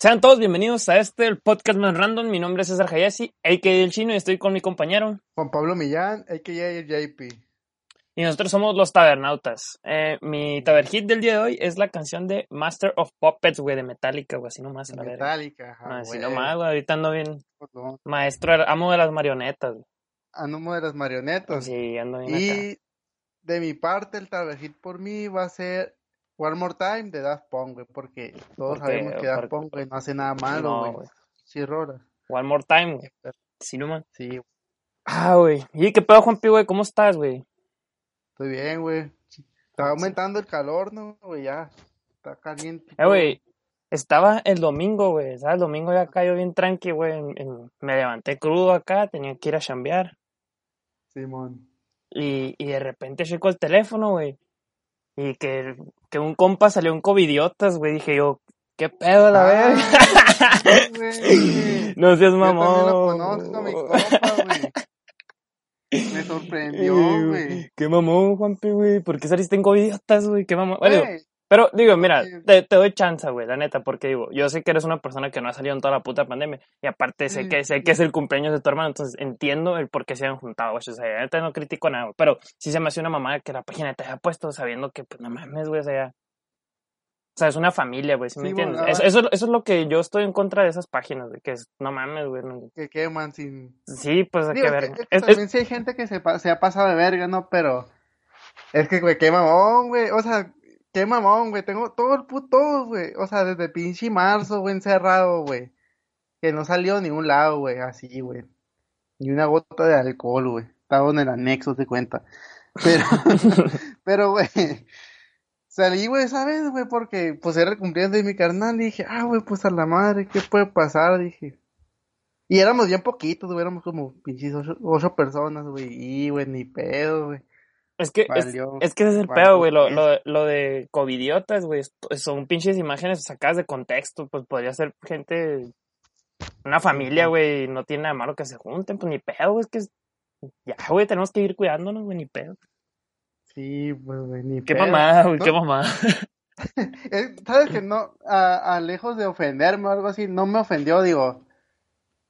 Sean todos bienvenidos a este el podcast más random. Mi nombre es César Hayasi, a.k.a. El Chino, y estoy con mi compañero. Juan Pablo Millán, a.k.a. JP. Y nosotros somos los Tabernautas. Eh, mi taberhit del día de hoy es la canción de Master of Puppets, güey, de Metallica, güey, así nomás. A la verga. Metallica, ajá, No, así güey. nomás, güey, ahorita ando bien. Perdón. Maestro, amo de las marionetas, güey. Ánimo de las marionetas. Sí, ando bien acá. y de mi parte, el tabajit por mí va a ser One More Time de Daft Punk, güey, porque todos sabemos que Daft ¿Por- Punk, no hace nada No, malo, güey. güey. Sí, rola. One more time, güey. Sí, nomás. Sí, Ah, güey. ¿Y qué pedo, Juanpi, güey? ¿Cómo estás, güey? estoy bien, güey. Está aumentando el calor, ¿no, güey? Ya. Está caliente. Eh, güey, estaba el domingo, güey, ¿sabes? El domingo ya cayó bien tranqui, güey. Me levanté crudo acá, tenía que ir a chambear. Simón. Y, y de repente checo el teléfono, güey. Y que, que un compa salió un covidiotas, güey. Dije yo, ¿qué pedo la Ah, verga? no seas Yo mamón. también lo conozco, mi compa, güey. Me sorprendió, güey. Qué mamón, Juanpi, güey. ¿Por qué saliste en covidiotas, güey? Qué mamón. Bueno, Pero digo, mira, te, te doy chance, güey, la neta, porque digo, yo sé que eres una persona que no ha salido en toda la puta pandemia, y aparte sé Sí, que sé que es el cumpleaños de tu hermano, entonces entiendo el por qué se han juntado, güey, o sea, la neta no critico nada, güey, pero sí se me hace una mamada que la página te haya puesto sabiendo que, pues, no mames, güey, o sea, o sea, es una familia, güey, ¿sí me Sí, entiendes? bueno, Eso, eso, eso es lo que yo estoy en contra de esas páginas, de que es, no mames, güey, no- que queman sin... sí, pues, a qué que- verga. es también sí hay gente que se, se ha pasado de verga, ¿no? Pero es que, güey, qué mamón, güey. O sea, qué mamón, güey. Tengo todo el puto, güey. O sea, desde pinche marzo, güey, encerrado, güey. Que no salió a ningún lado, güey, así, güey. Ni una gota de alcohol, güey. Estaba en el anexo, de cuenta. Pero, pero, güey. Salí, güey, ¿sabes, güey? Porque, pues, era el cumpleaños de mi carnal. Y dije, ah, güey, pues, a la madre, ¿qué puede pasar? Dije. Y éramos bien poquitos, güey, éramos como pinches ocho, ocho personas, güey, y, güey, ni pedo, güey. Es que, es, Valió, es que ese es el pedo, güey. Lo, lo, lo de covidiotas, güey. Son pinches imágenes sacadas de contexto. Pues podría ser gente. Una familia, güey. No tiene nada malo que se junten. Pues ni pedo, güey. Es que. es- Ya, güey. Tenemos que ir cuidándonos, güey. Ni pedo. Sí, pues, güey, ni Qué pedo. mamada, güey. ¿no? Qué mamada. ¿Sabes que no, a, a lejos de ofenderme o algo así, no me ofendió, digo,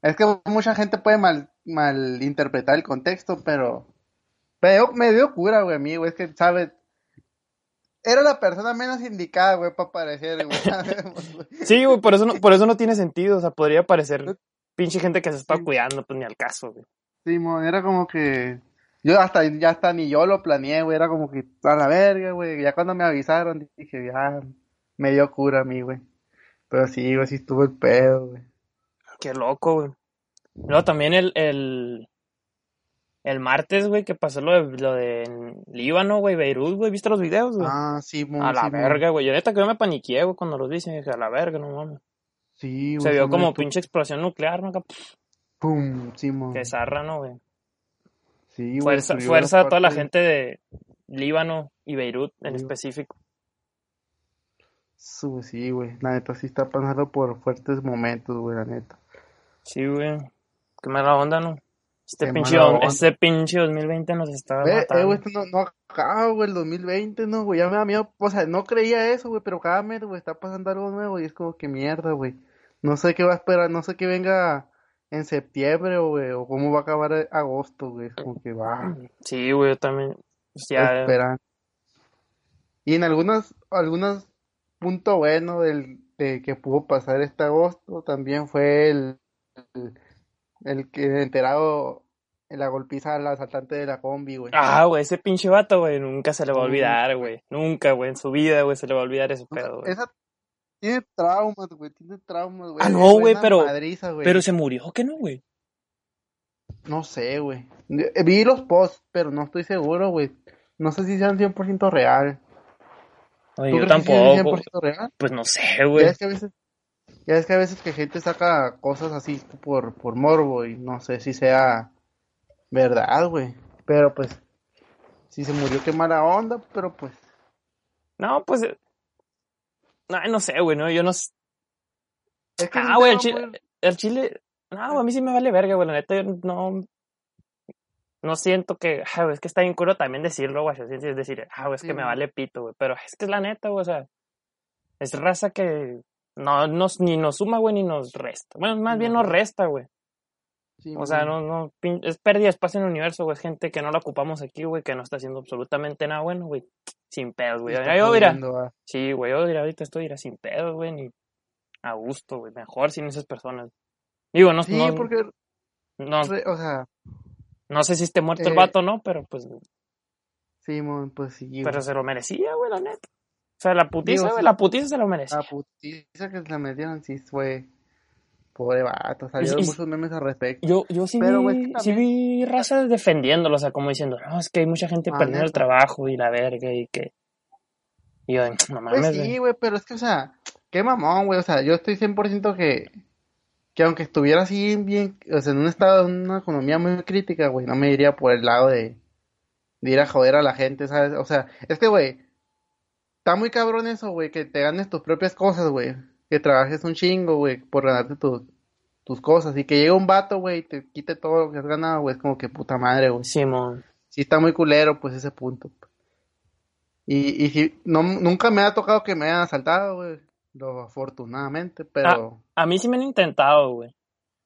es que mucha gente puede mal, mal interpretar el contexto, pero, pero me dio cura, güey, a mí, güey, es que, ¿sabes? Era la persona menos indicada, güey, para aparecer, güey. Sí, güey. Por eso, no, por eso no tiene sentido. O sea, podría parecer pinche gente que se está Sí. cuidando. Pues ni al caso, güey. Simón, era como que yo hasta ya hasta ni yo lo planeé, güey, era como que a la verga, güey, ya cuando me avisaron dije, ya me dio cura a mí, güey. Pero sí, güey, sí estuvo el pedo, güey. Qué loco, güey. Luego también el, el, el martes, güey, que pasó lo de, lo de Líbano, güey, Beirut, güey. ¿Viste los videos, güey? Ah, Simón, a la verga, güey. Yo neta que yo me paniqué, güey, cuando los vi. y Dije, a la verga, no mames. Sí, güey, Se vio como pinche explosión nuclear, ¿no? Pum, Simón. Que zarra, ¿no, güey? Sí, güey, Fuerza, fuerza a toda la gente de Líbano y Beirut en Sí. específico. Sí, güey, la neta sí está pasando por fuertes momentos, güey, la neta. Sí, güey. Qué mala onda, ¿no? Este Qué pinche, este pinche 2020 nos está eh, matando. güey, esto no, no acaba, güey, el 2020, ¿no, güey? Ya me da miedo, o sea, no creía eso, güey, pero cada mes, güey, está pasando algo nuevo y es como que mierda, güey. No sé qué va a esperar, no sé qué venga en septiembre, o, güey, o cómo va a acabar eh, agosto, güey. Es como que va, Sí, güey, yo también. pues, ya, esperar. Y en algunos, algunos puntos buenos del, de que pudo pasar este agosto también fue el, el, el que enterado en la golpiza al asaltante de la combi, güey. Ah, güey, ese pinche vato, güey, nunca se le va a olvidar, güey. Nunca, güey, en su vida, güey, se le va a olvidar ese pedo, güey. Esa tiene traumas, güey, tiene traumas, güey. Ah, no, güey, pero- madriza, güey. Pero se murió, ¿qué no, güey? No sé, güey. Eh, Vi los posts, pero no estoy seguro, güey. No sé si sean 100% real. Ay, ¿Tú yo crees que sí es tampoco. 100% real? Pues no sé, güey. es que a veces, ya es que a veces que gente saca cosas así por, por morbo y no sé si sea verdad, güey. Pero pues, si se murió, qué mala onda, pero pues, No, pues. eh, Ay, no sé, güey, no, yo no. es que Ah, güey, el chile. muy- El chile. No, a mí sí me vale verga, güey, la neta, yo no. No siento que. Ah, güey, es que está bien curo también decirlo, güey. Es decir, ah, güey, es Sí, que me vale pito, güey. Pero es que es la neta, güey, o sea. Es raza que. No nos, ni nos suma, güey, ni nos resta. Bueno, más bien No. nos resta, güey. Sí, O sea, mon. no, no, es pérdida de espacio en el universo, güey. Gente que no la ocupamos aquí, güey, que no está haciendo absolutamente nada bueno, güey. Sin pedos, güey. Yo, ah. sí, güey, yo mira, ahorita estoy mira, sin pedos, güey, ni a gusto, güey. Mejor sin esas personas. Digo, no, Sí, no, porque, no, re- o sea, no sé si esté muerto el Eh, vato o no, pero pues, Simón, pues sí, güey. pero se lo merecía, güey, la neta. O sea, la putiza, Digo, la putiza se lo merecía. La putiza que se la metieron, sí fue. Pobre vato, salieron y- muchos memes al respecto. Yo, yo sí Pero, vi, güey, es que sí vi raza defendiéndolo, o sea, como diciendo, no, es que hay mucha gente Ah, perdiendo el trabajo y la verga y que... Y yo, no mames, Pues sí, güey, pero es que, o sea, qué mamón, güey. O sea, yo estoy 100% que, que aunque estuviera así bien, o sea, en un estado, en una economía muy crítica, güey, no me iría por el lado de, de ir a joder a la gente, ¿sabes? O sea, es que, güey, está muy cabrón eso, güey, que te ganes tus propias cosas, güey. Que trabajes un chingo, güey, por ganarte tus tus cosas. Y que llegue un vato, güey, y te quite todo lo que has ganado, güey, es como que puta madre, güey. Simón. sí está muy culero, pues ese punto. Y, y si, no, nunca me ha tocado que me hayan asaltado, güey. Lo afortunadamente, pero A mí sí me han intentado, güey.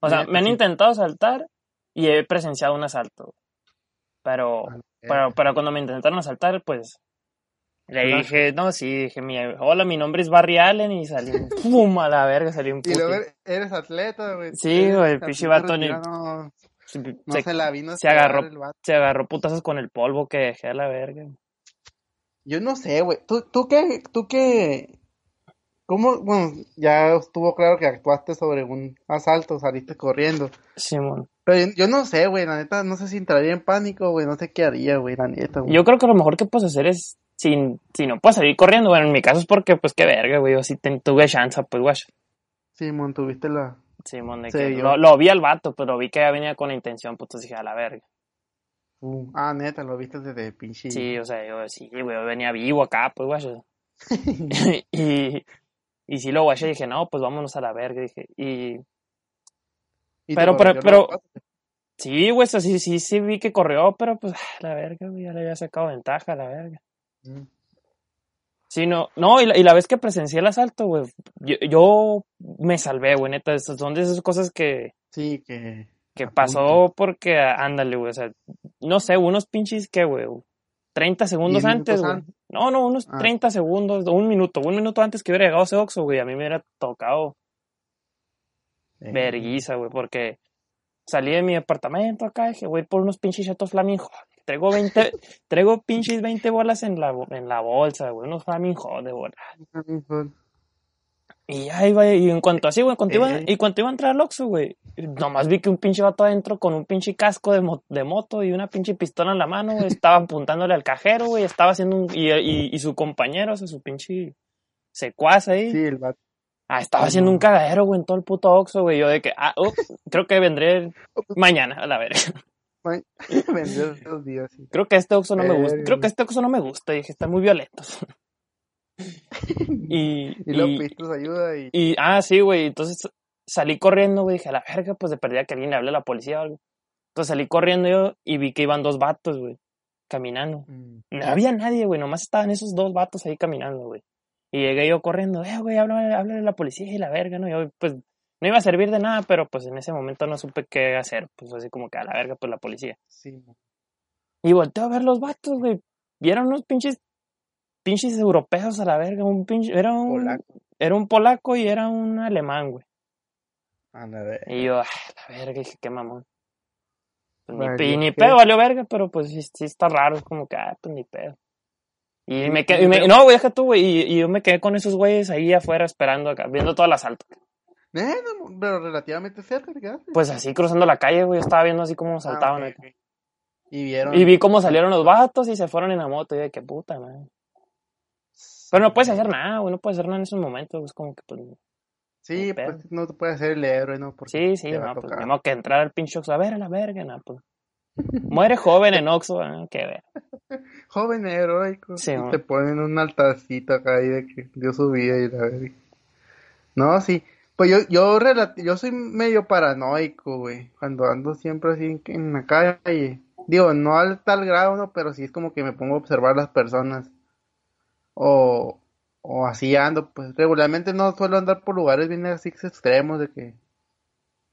O sea, me han sí. intentado asaltar y he presenciado un asalto. Pero, Ah, pero, pero cuando me intentaron asaltar, pues, le Claro. dije, no, sí, dije, hola, mi nombre es Barry Allen y salí, pum, a la verga, salí un Y puto. luego eres- atleta, güey. Sí, güey, atleta pinche vato No, se, la vino se agarró. el se agarró putazos con el polvo que dejé a la verga. Yo no sé, güey. ¿Tú, tú qué, tú qué, cómo, bueno, ya estuvo claro que actuaste sobre un asalto, saliste corriendo. Simón. Pero yo, yo no sé, güey, la neta, no sé si entraría en pánico, güey, no sé qué haría, güey, la neta, güey. Yo creo que lo mejor que puedes hacer es, si, si no puedes salir corriendo, bueno, en mi caso es porque, pues, qué verga, güey, yo sí ten- tuve chance, pues, güey. Simón, tuviste la... Simón, de Sí, que yo- lo, lo vi al vato, pero vi que ya venía con la intención, pues, entonces dije, a la verga. Uh, ah, neta, lo viste desde pinche... Sí, o sea, yo sí, güey, yo venía vivo acá, pues, güey. y, y sí lo guaché dije, no, pues vámonos a la verga, dije. Y pero- pero- pero- sí, güey, sí, sí, sí vi que corrió, pero pues, a la verga, güey, ya le había sacado ventaja la verga. Sí, no, no, y la, y la vez que presencié el asalto, güey, yo, yo me salvé, güey, neta, son de esas cosas que, Sí, que... que pasó porque, ándale, güey, o sea, no sé, unos pinches, ¿qué, güey? 30 segundos antes, güey. No, no, unos Ah. 30 segundos, un minuto, un minuto antes que hubiera llegado ese Oxxo, güey, a mí me hubiera tocado eh, verguiza, güey, porque salí de mi departamento acá, dije, voy por unos pinches chatos flamingos. Traigo 20, traigo pinches 20 bolas en la, en la bolsa, güey, unos flamingos de bola. Y ya iba, y en cuanto así, güey, cuando iba, Ey. y cuando iba a entrar al Oxxo, güey, nomás vi que un pinche vato adentro con un pinche casco de, mo- de moto y una pinche pistola en la mano, güey, estaba apuntándole al cajero, güey, estaba haciendo un, y, y, y su compañero, o sea, su pinche secuaz ahí, Sí, el vato. ah, estaba haciendo un cagadero, güey, en todo el puto Oxxo, güey, yo de que, ah, oh, creo que vendré mañana, a la verga. Vendió dos días, sí. Creo que este Oxxo no me gusta, creo que este Oxxo no me gusta, dije, están muy violentos. y, Y luego y- pediste ayuda y... Y, ah, sí, güey. Entonces salí corriendo, güey. Dije, a la verga, pues de perdida que alguien le hable a la policía o algo. Entonces salí corriendo yo y vi que iban dos vatos, güey, caminando. Mm. No había nadie, güey. Nomás estaban esos dos vatos ahí caminando, güey. Y llegué yo corriendo, eh, güey, háblale, háblale a la policía y la verga, ¿no? Yo, pues, no iba a servir de nada, pero pues en ese momento no supe qué hacer. Pues así como que a la verga, pues la policía. Sí, Y volteo a ver los vatos, güey. Vieron unos pinches, pinches europeos a la verga. Un pinche, era un, Polaco. era un polaco y era un alemán, güey. a la vez. Y yo, ah, la verga, dije, qué mamón. Pues ni, pe- pedo, valió verga, pero pues sí, sí está raro, es como que, ah, pues ni pedo. Y me sí, quedé, y me- no, güey, deja tú, güey, y, y yo me quedé con esos güeyes ahí afuera esperando acá, viendo todo el asalto. Eh, no, pero relativamente cerca te quedaste. Pues así cruzando la calle, güey, yo estaba viendo así cómo saltaban Ah, acá. ok, ok. Y vieron... Y vi cómo salieron los vatos y se fueron en la moto, y de qué puta, man. Pero no puedes hacer nada, güey, no puedes hacer nada en esos momentos, es como que, pues, Sí, pues no te puedes hacer el héroe, ¿no? Porque sí, sí, no, pues, tenemos que entrar al pinche Oxxo, a ver, a la verga, no, pues. Muere joven en Oxxo, ah, qué ver. Joven heroico. Sí, y te ponen un altarcito acá ahí de que dio su vida y la verga. No, sí. Pues yo, yo, yo soy medio paranoico, güey. Cuando ando siempre así en, en la calle. Digo, no al tal grado, ¿no? Pero sí es como que me pongo a observar las personas. O, o, así ando, pues regularmente no suelo andar por lugares bien así extremos de que,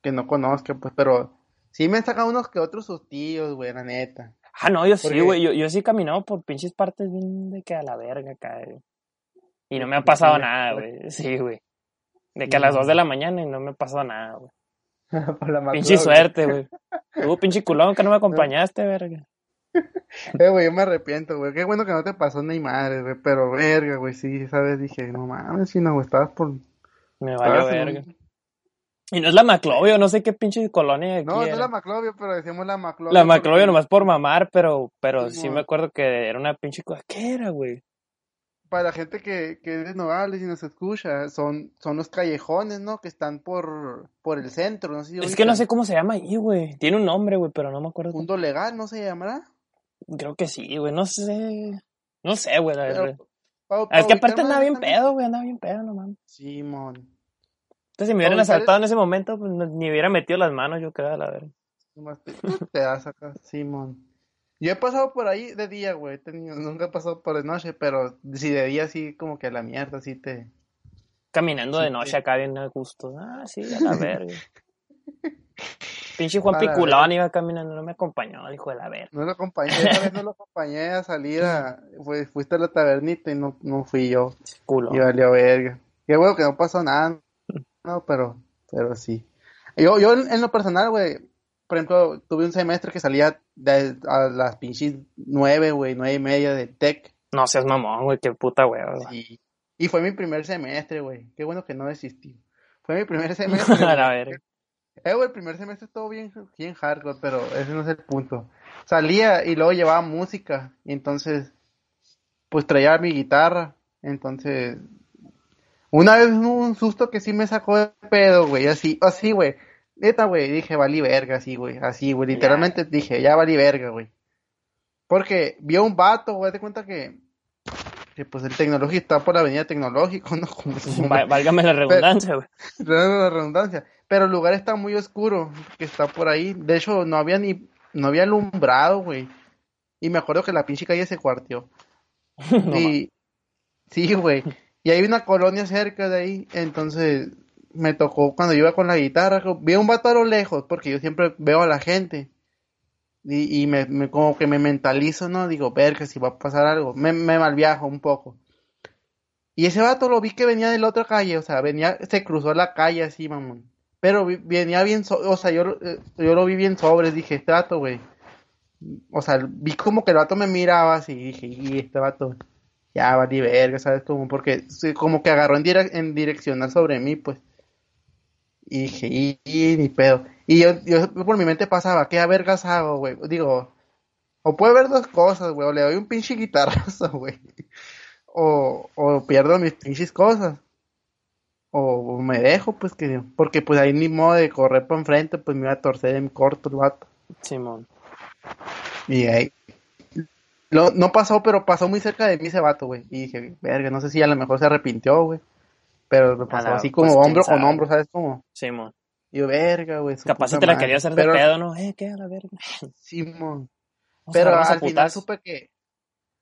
que no conozca, pues, pero sí me han sacado unos que otros sustillos, güey, la neta. Ah, no, yo sí, güey. Yo, yo sí he caminado por pinches partes bien de que a la verga güey. Y no me ha Sí, pasado nada, güey. Sí, güey. De que a las güey. 2 de la mañana y no me pasado nada, güey. Pinche suerte, güey. Tú, pinche culón, que no me acompañaste, verga. Eh, güey, yo me arrepiento, güey. Qué bueno que no te pasó ni madre, güey. Pero verga, güey, sí, sabes, dije, no mames, si no, estabas por. Me valió verga. un- Y no es la Maclovio, no sé qué pinche colonia aquí No, no es la Maclovio, pero decimos la Maclovio. La Maclovio porque- nomás por mamar, pero, pero Sí, me acuerdo que era una pinche cosa. ¿Qué era, güey? Para la gente que, que es de Nogales y nos escucha, son, son los callejones, ¿no? Que están por, por el centro, no sé si Es que no sé cómo se llama ahí, güey. Tiene un nombre, güey, pero no me acuerdo. Mundo Legal, ¿no se llamará? Creo que sí, güey, no sé. No sé, güey, la verdad. Es que aparte más bien pedo, güey, andaba bien pedo, no mames. Simón. Entonces, si me hubieran el- asaltado en ese momento, pues ni hubiera metido las manos, yo creo, a la. Nomás te, te das acá, Simón. Yo he pasado por ahí de día, güey. tenido- nunca he pasado por de noche, pero si de día sí, como que a la mierda, sí te. Caminando Sí, de noche acá bien a gusto. Ah, sí, a la verga. Pinche Juan A Piculón iba caminando, no me acompañó, hijo de la verga. No lo acompañé, vez no lo acompañé a salir a. Pues fuiste a la tabernita y no, no fui yo. Culo. Y valió verga. Qué bueno que no pasó nada, no, pero, pero sí. Yo, yo en, en lo personal, güey, por ejemplo, tuve un semestre que salía de, a las pinches nueve, güey, nueve y media de tech. No seas mamón, güey, qué puta güey. Y, y fue mi primer semestre, güey. Qué bueno que no desistí. Fue mi primer semestre. a verga. Eh, güey, el primer semestre estuvo bien, bien hardcore, pero ese no es el punto. Salía y luego llevaba música, y entonces, pues traía mi guitarra, entonces, una vez un susto que sí me sacó de pedo, güey, así, así, güey, neta, güey, dije, valí verga, así, güey, así, güey, literalmente dije, ya valí verga, güey. Porque vio un vato, güey, te cuenta que, que pues el tecnológico está por la avenida tecnológico, ¿no? Válgame la redundancia, güey. La redundancia. Pero el lugar está muy oscuro, que está por ahí. De hecho, no había ni, no había alumbrado, güey. Y me acuerdo que la pinche calle se cuarteó. No y sí, güey. Y hay una colonia cerca de ahí. Entonces, me tocó cuando iba con la guitarra. Vi un vato a lo lejos, porque yo siempre veo a la gente. Y, y me, como que me mentalizo, ¿no? Digo, ver que si va a pasar algo. Me, malviajo un poco. Y ese vato lo vi que venía de la otra calle, o sea, venía, se cruzó la calle así, mamón. Pero venía bien, so- o sea, yo, eh, yo lo vi bien sobres, dije, este vato, güey. O sea, vi como que el vato me miraba así, y dije, y este vato, ya vale verga, ¿sabes? Como porque, como que agarró en, dire- en direccional sobre mí, pues. Y dije, y, y ni pedo. Y yo, yo por mi mente pasaba, ¿qué a vergas hago, güey? Digo, o puede haber dos cosas, güey, o le doy un pinche guitarrazo, güey. O, o pierdo mis pinches cosas. O me dejo, pues que, porque pues ahí ni modo de correr para enfrente, pues me iba a torcer en corto el vato. Simón. Y ahí. Lo, no pasó, pero pasó muy cerca de mí ese vato, güey. Y dije, verga, no sé si a lo mejor se arrepintió, güey. Pero me pasó la- así pues, como quién hombro con hombro, ¿sabes cómo? Simón. Y yo, verga, güey. Capaz si te la madre". quería hacer de pedo, ¿no? Eh, ¿qué a la verga? Simón. Vamos a Pero al final supe que,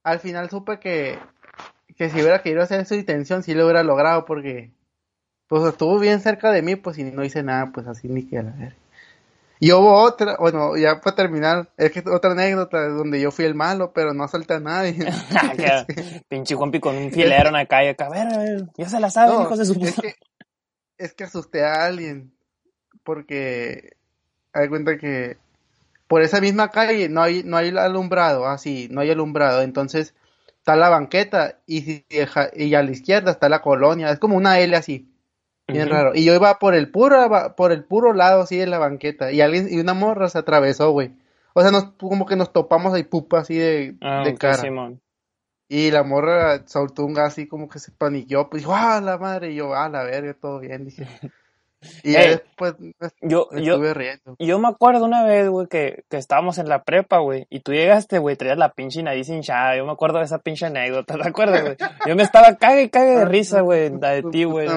al final supe que, que si hubiera querido hacer su intención, sí lo hubiera logrado, porque, pues estuvo bien cerca de mí, pues y no hice nada, pues así ni que a la verga. Y hubo otra, bueno, ya para terminar, es que otra anécdota donde yo fui el malo, pero no asalté a nadie. Ah, Pinche Juanpi con un filero en la calle acá. A ver, a ver, ya se la saben, No, hijos de su es que, es que asusté a alguien, porque, hay cuenta que por esa misma calle no hay, no hay alumbrado, así, no hay alumbrado, entonces está la banqueta y, si deja- y a la izquierda está la colonia, es como una L así, bien raro, y yo iba por el puro, por el puro lado así de la banqueta, y alguien, y una morra se atravesó, güey, o sea, nos, como que nos topamos ahí pupa así de, Ah, de cara. Simón. Y la morra soltó un gas así como que se paniqueó, pues dijo, ah, la madre, y yo, ah, la verga, todo bien, dije. Y Ey, después me Yo, me yo, estuve riendo. yo me acuerdo una vez, güey, que, que estábamos en la prepa, güey, y tú llegaste, güey, traías la pinche nariz hinchada. Yo me acuerdo de esa pinche anécdota, ¿te acuerdas, güey? Yo me estaba cague y cague de risa, güey, la de ti, güey.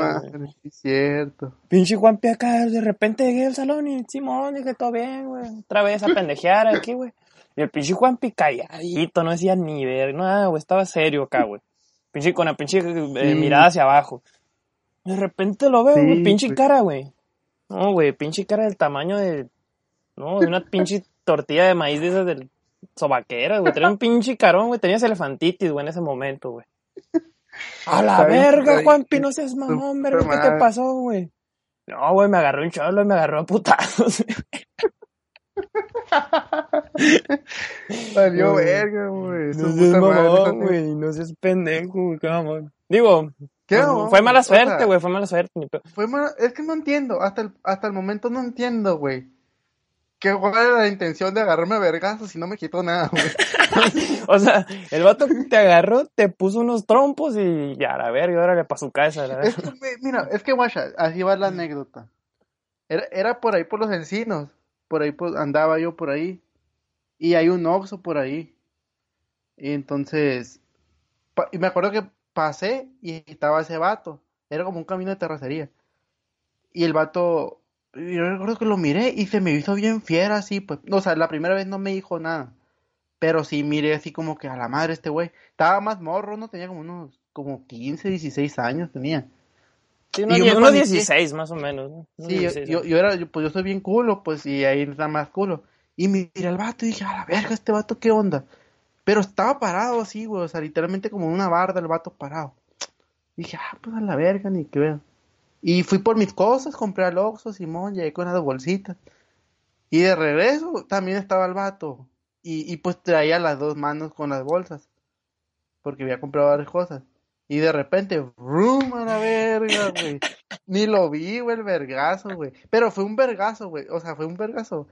Es cierto. Pinche Juanpi acá, de repente llegué al salón y Simón, dije, todo bien, güey. Otra vez a pendejear aquí, güey. Y el pinche Juanpi calladito, no decía ni ver, nada, güey, estaba serio acá, güey. Pinche con la pinche eh, mirada hacia abajo. De repente lo veo, Sí, güey, pinche cara, güey. No, güey, pinche cara del tamaño de. No, de una pinche tortilla de maíz de esas del sobaquera, güey. Tenía un pinche carón, güey. Tenías elefantitis, güey, en ese momento, güey. A la bien, verga, Juanpi, no seas mamón, verga, ¿qué te pasó, güey? No, güey, me agarró un cholo y me agarró a putazos. Valió No, verga, güey. No seas mamón, güey. No seas pendejo, güey. Digo, ¿Qué pues, fue mala güey? O sea, suerte, güey. Fue mala suerte. Fue mala- Es que no entiendo. Hasta el, hasta el momento no entiendo, güey. ¿Qué cuál era la intención de agarrarme a vergazos si no me quitó nada, güey? O sea, el vato te agarró, te puso unos trompos y ya, la verga, órale pa' su casa. La Es que, mira, es que, guacha, así va la anécdota. Era, era por ahí por los encinos. Por ahí por- andaba yo por ahí. Y hay un Oxxo por ahí. Y entonces, y me acuerdo que pasé y estaba ese vato. Era como un camino de terracería. Y el vato, yo recuerdo que lo miré y se me hizo bien fiera así, pues. O sea, la primera vez no me dijo nada. Pero sí miré así como que a la madre este güey. Estaba más morro, ¿no? Tenía como unos, como 15, 16 años tenía. Sí, unos, y yo unos paniqué. 16 más o menos. ¿no? Sí, yo, 16, yo, yo era, yo- pues yo soy bien culo, pues, y ahí está más culo. Y miré al vato y dije, a la verga, este vato, ¿qué onda? Pero estaba parado así, güey, o sea, literalmente como en una barda el vato parado. dije, ah, pues a la verga, ni que veo. Y fui por mis cosas, compré al Oxxo, Simón, llegué con las bolsitas. Y de regreso también estaba el vato. Y, y pues traía las dos manos con las bolsas. Porque había comprado varias cosas. Y de repente, ¡rum! a la verga, güey. Ni lo vi, güey, el vergazo, güey. Pero fue un vergazo, güey. O sea, fue un vergazo.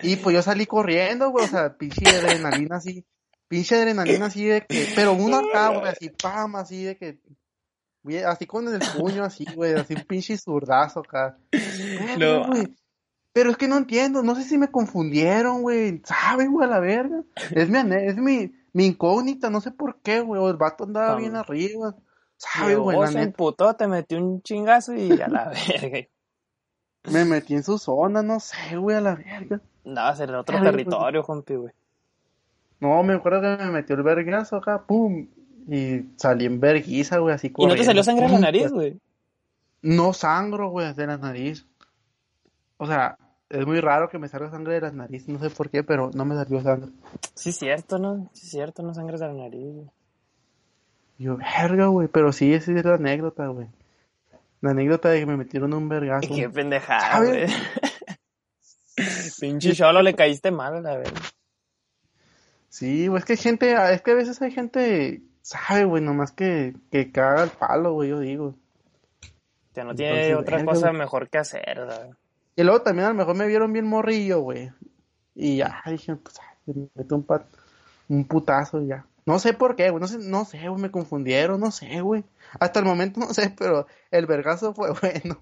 Y pues yo salí corriendo, güey. O sea, pinche adrenalina así. Pinche adrenalina así de que. Pero uno acá, güey, así, pam, así de que. güey, Así con el puño, así, güey. Así un pinche zurdazo acá. No. güey. Pero es que no entiendo. No sé si me confundieron, güey. ¿Sabe, güey, a la verga? Es mi, es mi, mi incógnita. No sé por qué, güey. O el vato andaba bien arriba. ¿Sabe, Llegó, güey? La se emputó, te metió un chingazo y a la verga. Me metí en su zona, no sé, güey, a la verga. Andabas en otro Ay, güey. territorio, compi, güey. No, me acuerdo que me metió el vergazo acá, pum. Y salí en verguiza, güey, así Y no te salió sangre en la nariz, güey. No sangro, güey, de la nariz. O sea, es muy raro que me salga sangre de la nariz, no sé por qué, pero no me salió sangre. Sí, es cierto, ¿no? Sí, es cierto, no sangres de la nariz, güey. Yo, verga, güey, pero sí, esa es la anécdota, güey. La anécdota de que me metieron un vergazo. Qué pendejada, güey. Pinche cholo, le caíste mal, la verdad. Sí, güey, es que hay gente, es que a veces hay gente, sabe, güey, nomás que, que caga el palo, güey, yo digo. Ya no tiene Entonces, otra verga, cosa güey. mejor que hacer, ¿verdad? Y luego también a lo mejor me vieron bien morrillo, güey. Y ya, dije, pues, ay, me meto un, pat- un putazo y ya. No sé por qué, güey, no sé, no sé, güey, me confundieron, no sé, güey. Hasta el momento no sé, pero el vergazo fue bueno.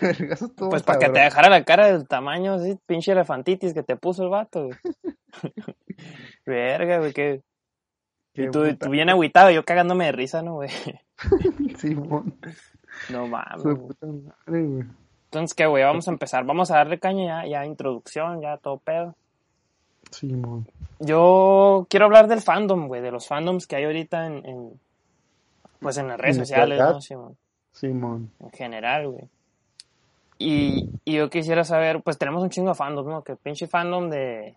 El vergazo estuvo Pues para que te dejara la cara del tamaño así, pinche elefantitis que te puso el vato, güey. Verga, güey. Qué Y tú, puta- tú bien agüitado, yo cagándome de risa, ¿no, güey? Simón, No mames, su puta madre, güey. Entonces, ¿qué, güey? Vamos a empezar. Vamos a darle caña ya, ya introducción, ya todo pedo. Simón. Yo quiero hablar del fandom, güey, de los fandoms que hay ahorita en, en- pues en las redes En sociales. ¿no? Simón? Simón. en general, güey. Y, y yo quisiera saber, pues tenemos un chingo de fandoms, ¿no? Que pinche fandom de,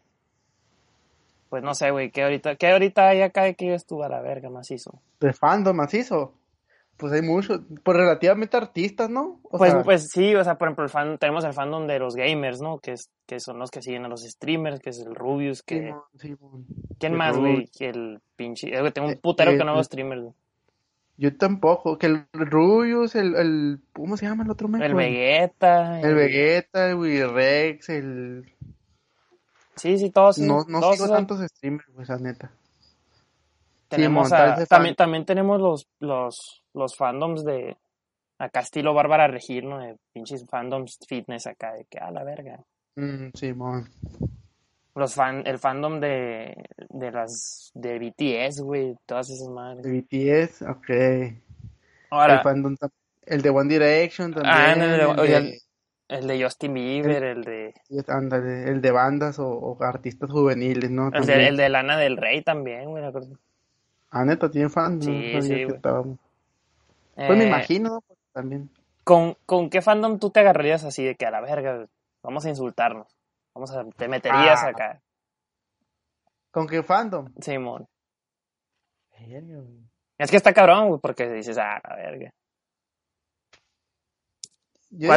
pues no sé, güey, ¿qué ahorita, qué ahorita hay acá de que yo estuve a la verga macizo? De fandom macizo. Pues hay muchos, pues relativamente artistas, ¿no? O Pues, sea, pues sí, o sea, por ejemplo, el fan, tenemos el fandom de los gamers, ¿no? Que, es, que son los que siguen a los streamers, que es el Rubius, que... Simón, Simón. ¿Quién el más, güey? Que el pinche... eh, güey, tengo un Eh, putero eh, que no veo eh, streamers, güey. Yo tampoco, que el Rubius, el, el, ¿cómo se llama el otro meco? El Vegeta. El Vegeta, el Willy-Rex, el... Sí, sí, todos. No, no todos sigo esos- tantos streamers, pues, la neta. Tenemos a- también, también tenemos los, los, los fandoms de acá estilo Bárbara Regil, ¿no? De pinches fandoms fitness acá, de que a la verga. Mm, Simón. Los fan, el fandom de, de las de BTS, güey, todas esas madres. De BTS, ok. el, Ahora, fandom tam- el de One Direction también. Ah, no, no, el de, el de Justin Bieber, el de ándale, el de bandas o, o artistas juveniles, ¿no? el de, el de Lana del Rey también, güey. Ah, neta, tiene fandom. Sí, no sí, que güey. estaba- Pues me Eh, imagino, también. ¿con, ¿Con qué fandom tú te agarrarías así de que a la verga, vamos a insultarnos? Vamos a, te meterías Ah. acá, ¿Con qué fandom? Simón. Es que está cabrón, güey, porque dices, ah, la verga.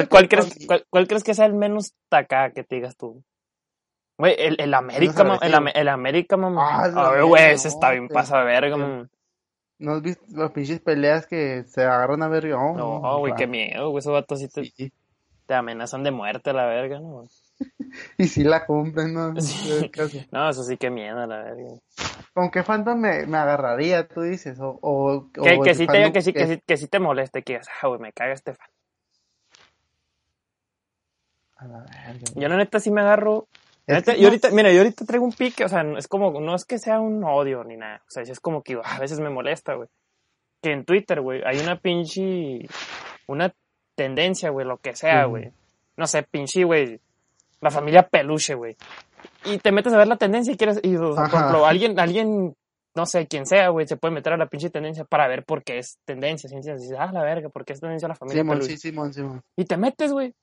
¿Cuál, crees, con- cuál, cuál crees que sea el menos taca que te digas tú? Güey, el, el América, el, el América, mamá. Ah, güey, verga, ese no, está bien de verga, mamá. ¿No has visto las pinches peleas que se agarran a ver? Oh, No, güey, qué miedo, güey, esos vatos sí te, Sí. te amenazan de muerte a la verga, ¿no? Y si la compran, ¿no? Sí. No, eso sí que miedo a la verga. ¿Con qué fandom me, me agarraría, tú dices? O, o, Que, o que sí te, que sí, que sí, que sí te moleste, que digas, ah, güey, me caga este fan. A la verga. Yo la neta sí me agarro. La Es neta, que yo no ahorita, mira, yo ahorita traigo un pique, o sea, no- es como, no es que sea un odio ni nada. O sea, es como que a veces me molesta, güey. Que en Twitter, güey, hay una pinche, una tendencia, güey, lo que sea, güey. No sé, pinche, güey, la familia peluche, güey. Y te metes a ver la tendencia y quieres, y, o sea, por ejemplo, alguien, alguien, no sé, quien sea, güey, se puede meter a la pinche tendencia para ver por qué es tendencia, ¿sí? Y dices, ah, la verga, ¿por qué es tendencia la familia Simón, peluche? sí, Simón. Y te metes, güey.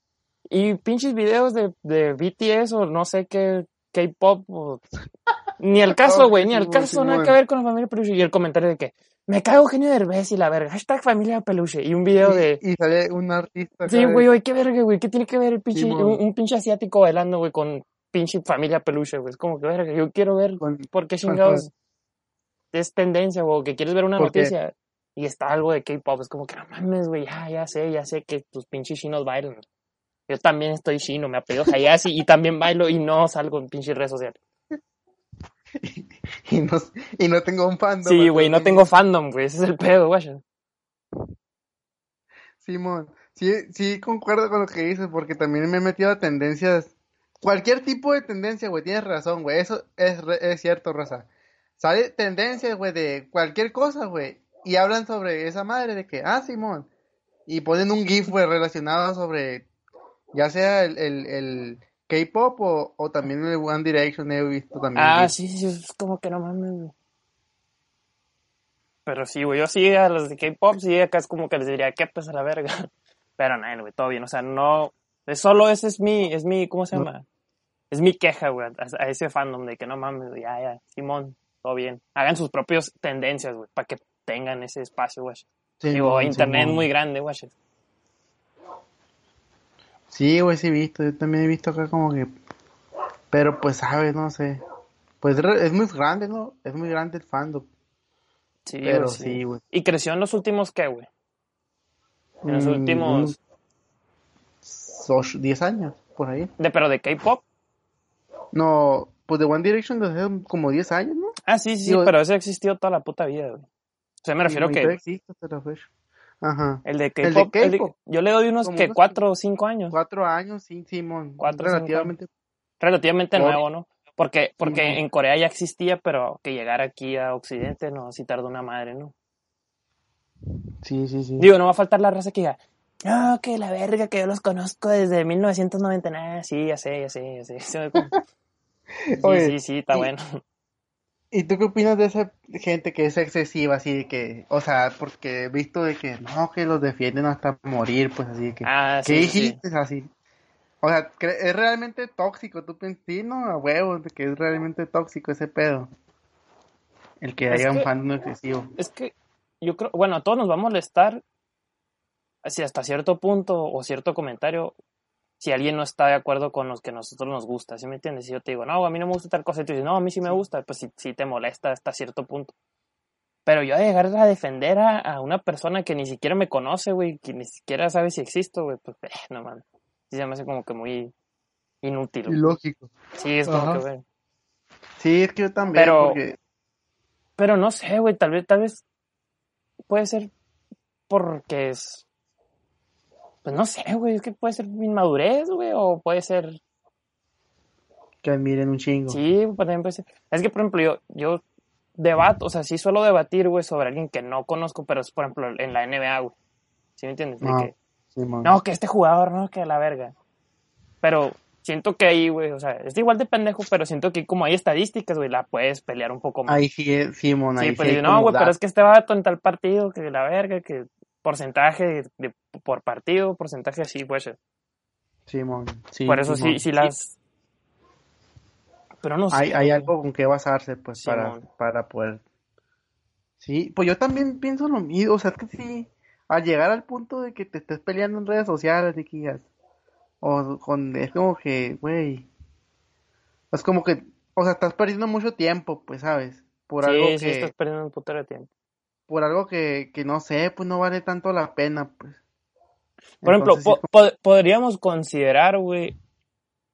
Y pinches videos de, de BTS o no sé qué K-pop. o- Ni el caso, güey, ni el caso, nada que ver con la familia peluche. Y el comentario de que me cago Eugenio Derbez y la verga. Hashtag familia peluche. Y un video de. Y, y sale un artista. Sí, güey, oye, qué verga, güey. ¿Qué tiene que ver el pinche, un, un pinche asiático bailando, güey, con pinche familia peluche, güey? Es como que verga. Yo quiero ver con- por qué chingados es tendencia, güey, o que quieres ver una noticia y está algo de K-pop. Es como que no mames, güey, ya, ya sé, ya sé que tus pinches chinos bailan. Yo también estoy chino, me apellido Hayashi y también bailo y no salgo en pinche redes sociales. y, no, y no tengo un fandom. Sí, güey, no tengo fandom, güey, ese es el pedo, güey. Simón, sí, sí concuerdo con lo que dices, porque también me he metido a tendencias, cualquier tipo de tendencia, güey, tienes razón, güey, eso es, es cierto, Rosa. Sale tendencias, güey, de cualquier cosa, güey, y hablan sobre esa madre de que, ah, Simón, y ponen un GIF, güey, relacionado sobre, ya sea el, el, el K-pop o, o también el One Direction, he visto también. Ah, sí, sí, es como que no mames, güey. Pero sí, güey, yo sí a los de K-pop, sí, acá es como que les diría, ¿qué pesa la verga? Pero no, güey, todo bien, o sea, no, es solo ese es mi, es mi, ¿cómo se No. llama? Es mi queja, güey, a, a ese fandom de que no mames, ya, ya, Simón, todo bien. Hagan sus propias tendencias, güey, para que tengan ese espacio, güey. Digo, Simón, internet es muy grande, güey. Sí, güey, sí he visto, yo también he visto acá como que, pero pues, sabes, no sé, pues es muy grande, ¿no? Es muy grande el fandom, Sí, pero sí, güey. Y creció en los últimos, ¿qué, güey? En los Mm, últimos, unos ocho- 10 años, por ahí. de, pero de K-pop. No, pues de One Direction desde hace como 10 años, ¿no? Ah, sí, sí, sí, pero ese existió toda la puta vida, güey. O sea, me refiero que existe hasta la fecha. Ajá. el de K-pop, yo le doy unos que cuatro o cinco años. Cuatro años, sí, Simón. Cuatro, relativamente. Relativamente Por- nuevo, ¿no? Porque, porque Simón. en Corea ya existía, pero que llegara aquí a Occidente, no, sí tardó una madre, ¿no? Sí, sí, sí. Digo, no va a faltar la raza que diga, no, que la verga, que yo los conozco desde 1999. Sí, ya sé, ya sé, ya sé. Sí, Oye, sí, sí, está y- bueno. ¿Y tú qué opinas de esa gente que es excesiva, así de que, o sea, porque he visto de que no, que los defienden hasta morir, pues así de que, Ah, ¿qué sí, sí, sí. dijiste? Así. O sea, es realmente tóxico, tú piensas, sí, no, a huevo, de que es realmente tóxico ese pedo. El que Es haya un que- fandom excesivo. Es que yo creo, bueno, a todos nos va a molestar si hasta cierto punto o cierto comentario, si alguien no está de acuerdo con los que a nosotros nos gusta, ¿sí me entiendes? Si yo te digo, no, a mí no me gusta tal cosa, y tú dices, no, a mí sí me gusta, pues sí, sí te molesta hasta cierto punto. Pero yo a llegar a defender a, a una persona que ni siquiera me conoce, güey, que ni siquiera sabe si existo, güey, pues, eh, no mames. Sí se me hace como que muy inútil. Ilógico. Sí, es como Ajá. que, güey. Sí, es que yo también, Pero- porque, Pero no sé, güey, tal vez, tal vez puede ser porque es. Pues no sé, güey, es que puede ser inmadurez, güey, o puede ser. que admiren un chingo. Sí, pues también puede ser. Es que, por ejemplo, yo, yo debato, o sea, sí suelo debatir, güey, sobre alguien que no conozco, pero es, por ejemplo, en la NBA, güey. ¿Sí me entiendes? De Ah, que, no, que este jugador, no, que la verga. Pero siento que ahí, güey, o sea, es igual de pendejo, pero siento que como hay estadísticas, güey, la puedes pelear un poco más. Ahí sí, eh, Simón, ahí sí, sí. pues digo, no, güey, pero es que este vato en tal partido, que la verga, que porcentaje de, de- por partido, porcentaje así, pues. Simón, sí, por eso sí, sí las... Pero no sé. Hay, algo con que basarse, pues, para, para poder. Sí, pues yo también pienso lo mismo, o sea, es que sí, al llegar al punto de que te estés peleando en redes sociales, digas, o con, es como que, güey, es como que, o sea, estás perdiendo mucho tiempo, pues, ¿sabes? Por sí, algo sí, que, estás perdiendo un putero de tiempo. Por algo que, que no sé, pues no vale tanto la pena, pues. Por ejemplo, sí, po- po- podríamos considerar, güey,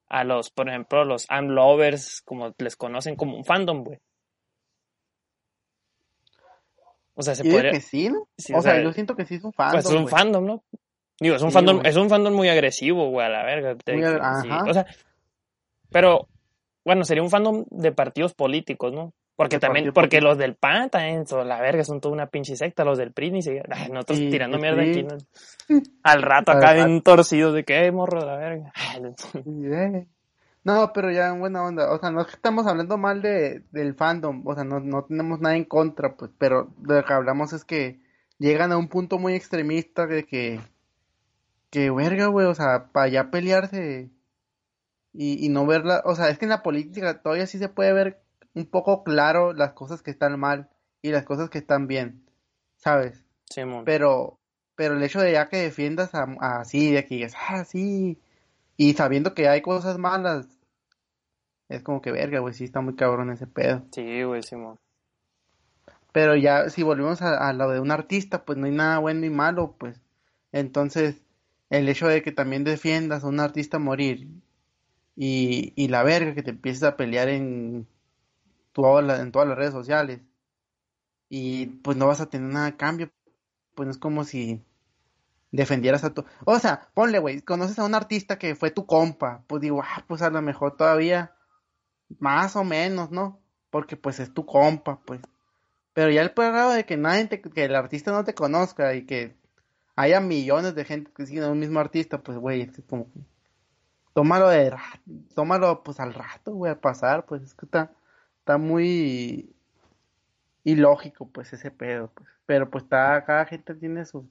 a los, por ejemplo, los I'm lovers, como les conocen, como un fandom, güey. O sea, se podría... que sí, ¿no? sí, o sea, yo siento que sí es un fandom, Pues es un fandom, ¿no? Digo, es un Sí, fandom, es un fandom muy agresivo, güey, a la verga. te- Muy ag- sí, ajá. O sea, pero, bueno, sería un fandom de partidos políticos, ¿no? Porque también, porque los del PAN también son la verga, son toda una pinche secta, los del PRI ni siquiera. Ay, nosotros Sí, tirando sí, mierda aquí, ¿no? Al rato acá bien torcidos de que, morro de la verga. Eh. No, pero ya en buena onda. O sea, no es que estamos hablando mal de, del fandom. O sea, no, no tenemos nada en contra, pues. Pero de lo que hablamos es que llegan a un punto muy extremista de que, que verga, güey. O sea, para ya pelearse y, y no verla. O sea, es que en la política todavía sí se puede ver un poco claro las cosas que están mal y las cosas que están bien, ¿sabes? Simón. Pero, pero el hecho de ya que defiendas así, de que digas, ah, sí, y sabiendo que hay cosas malas, es como que verga, güey, sí está muy cabrón ese pedo. Sí, güey, Simón. Pero ya, si volvemos a, a lo de un artista, pues no hay nada bueno ni malo, pues. Entonces, el hecho de que también defiendas a un artista morir y, y la verga que te empieces a pelear en, todas las- en todas las redes sociales y pues no vas a tener nada a cambio, pues no es como si defendieras a tu... O sea, ponle, güey, conoces a un artista que fue tu compa, pues digo, ah, pues a lo mejor todavía más o menos, ¿no? Porque pues es tu compa, pues. Pero ya el grado de que nadie que el artista no te conozca y que haya millones de gente que siguen a un mismo artista, pues güey, es como tómalo de tómalo pues al rato, güey, a pasar, pues es que está está muy ilógico pues ese pedo, pues. Pero pues está cada gente tiene sus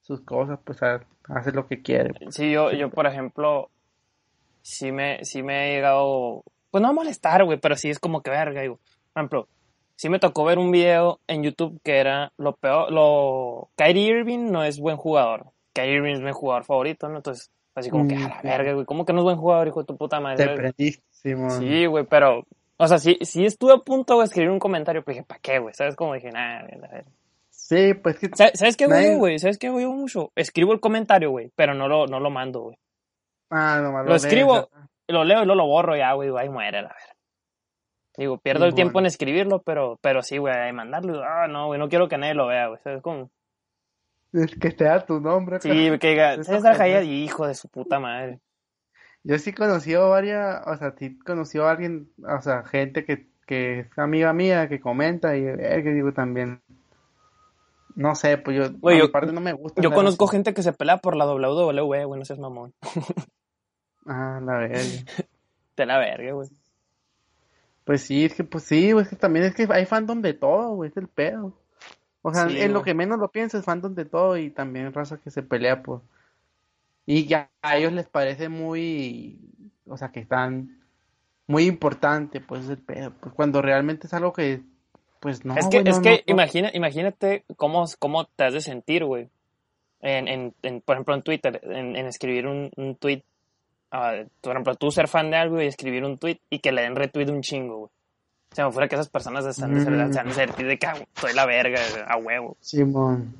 sus cosas, pues hace lo que quiere. pues. Sí, yo, yo, por ejemplo, sí me, sí me he llegado, pues no a molestar, güey, pero sí es como que verga, digo. Por ejemplo, sí me tocó ver un video en YouTube que era lo peor, lo... Kyrie Irving no es buen jugador. Kyrie Irving es mi jugador favorito, ¿no? Entonces, así como que, a la verga, güey, ¿cómo que no es buen jugador, hijo de tu puta Te madre? prendiste, Simón. Sí, güey, pero, o sea, sí, sí estuve a punto de escribir un comentario, pero dije, ¿para qué, güey? ¿Sabes? Como dije, güey, la verga. Sí, pues que ¿Sabes, ¿sabes qué yo, güey? ¿Sabes qué yo mucho? Escribo el comentario, güey, pero no lo, no lo mando, güey. ah, nomás Lo lees, escribo, lo leo y luego lo borro ya, güey, ahí muere, la verdad. Digo, pierdo el tiempo en escribirlo, pero, pero sí, güey, ahí mandarlo, ah, no, güey, no quiero que nadie lo vea, güey, ¿sabes cómo? Es que te da tu nombre. Sí, que diga, César. Jaya, hijo de su puta madre. Yo sí conocí a varias, o sea, sí conocí a alguien, o sea, gente que, que es amiga mía, que comenta y eh, que digo también. No sé, pues yo, Güey, yo- parte no me gusta. Yo conozco gente que se pelea por la WWE, güey, no seas mamón. Ah, la verga. De la verga, güey. Pues sí, es que pues sí, güey, es que también es que hay fandom de todo, güey, es el pedo. O sea, Sí, en lo que menos lo piensas, fandom de todo y también raza que se pelea por... Y ya a ellos les parece muy, o sea, que están muy importante, pues es el pedo, pues cuando realmente es algo que, pues no, es que, es no, que no, imagina, imagínate cómo, cómo te has de sentir, güey. En, en, en, por ejemplo, en Twitter, en, en escribir un, un tweet. ah, por ejemplo, tú ser fan de algo y escribir un tweet y que le den retweet un chingo, güey. Se me fuera que esas personas han de, ser- Mm. se han de sentir de que ah, soy la verga, a huevo. Simón.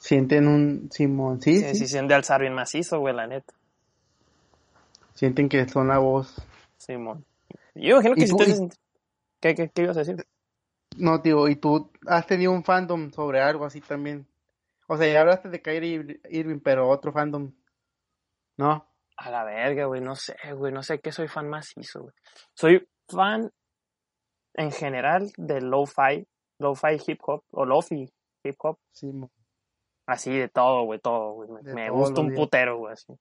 Sienten un, Simón, sí, Sí, sí, sí, de alzar bien macizo, güey, la neta. sienten que son la voz. Simón. Yo imagino que ¿Y si tú- te ¿Qué, qué, qué ibas a decir? No, digo, ¿y tú has tenido un fandom sobre algo así también? O sea, ya hablaste de Kyrie Ir- Irving, pero otro fandom. ¿No? A la verga, güey, no sé, güey, no sé qué soy fan macizo, güey. Soy fan en general de lo-fi, lo-fi hip hop o lofi hip hop, Simón. Así de todo, güey, todo, güey. Me, me gusta un días. putero, güey, así.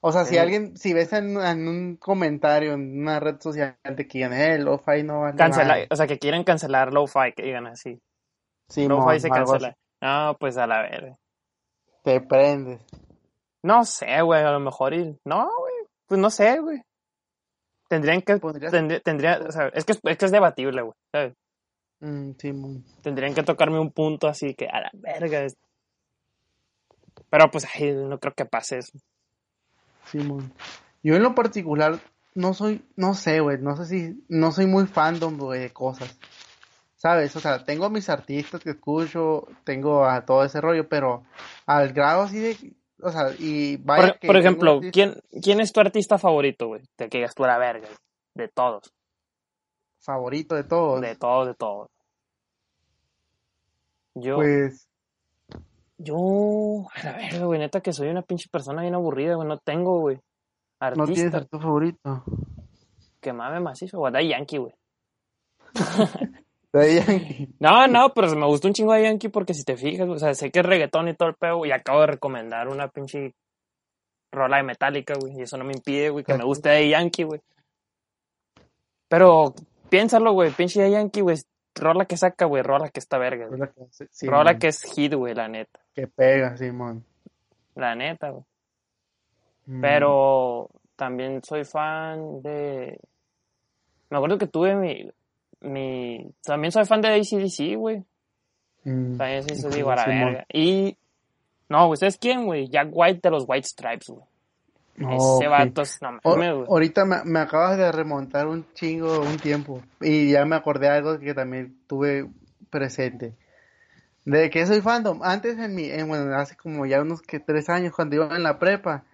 O sea, si Eh. alguien, si ves en, en un comentario en una red social de que digan, eh, lo-fi no vale Cancela, madre". o sea, que quieren cancelar Lo-Fi, que digan así. Sí, Lo-Fi se cancela. No, pues a la verga. Te prendes. No sé, güey, a lo mejor y... No, güey, pues no sé, güey. Tendrían que... Tendría, tendría, o sea, es que es, que es debatible, güey. ¿sabes? Mm, Simón. Tendrían que tocarme un punto así que a la verga. Pero pues, ay, no creo que pase eso. Simón. Yo en lo particular no soy, no sé, güey, no sé si, no soy muy fandom, güey, de cosas. ¿Sabes? O sea, tengo a mis artistas que escucho, tengo a todo ese rollo, pero al grado así de, o sea, y vaya Por, que por ejemplo, ¿quién, ¿quién es tu artista favorito, güey? De que tú la verga. De todos. favorito de todos? De todos, de todos. Yo, Pues, yo, a la verga, güey, neta que soy una pinche persona bien aburrida, güey. No tengo, güey. no tienes Artista favorito. que mame macizo, güey. Yankee, güey. Daddy Yankee. No, no, pero me gusta un chingo de Yankee porque si te fijas, o sea, sé que es reggaetón y todo el pedo, y acabo de recomendar una pinche rola de Metallica, güey, y eso no me impide, güey, que me guste de Yankee, güey. Pero piénsalo, güey, pinche de Yankee, güey, rola que saca, güey, rola que está verga, güey. Rola que- sí, rola mon, que es hit, güey, la neta. que pega, Simón. La neta, güey. Mm, Pero también soy fan de... Me acuerdo que tuve mi... mi... También soy fan de ACDC, güey. mm, También sí digo a la verga. Y... No, ¿sabes quién, güey? Jack White de los White Stripes, güey. Ok. Ese vato es... No O- mames, güey. ahorita me, me acabas de remontar un chingo, un tiempo, y ya me acordé de algo que también tuve presente. De que soy fandom. Antes en mi, en, bueno, hace como ya unos que tres años cuando iba en la prepa,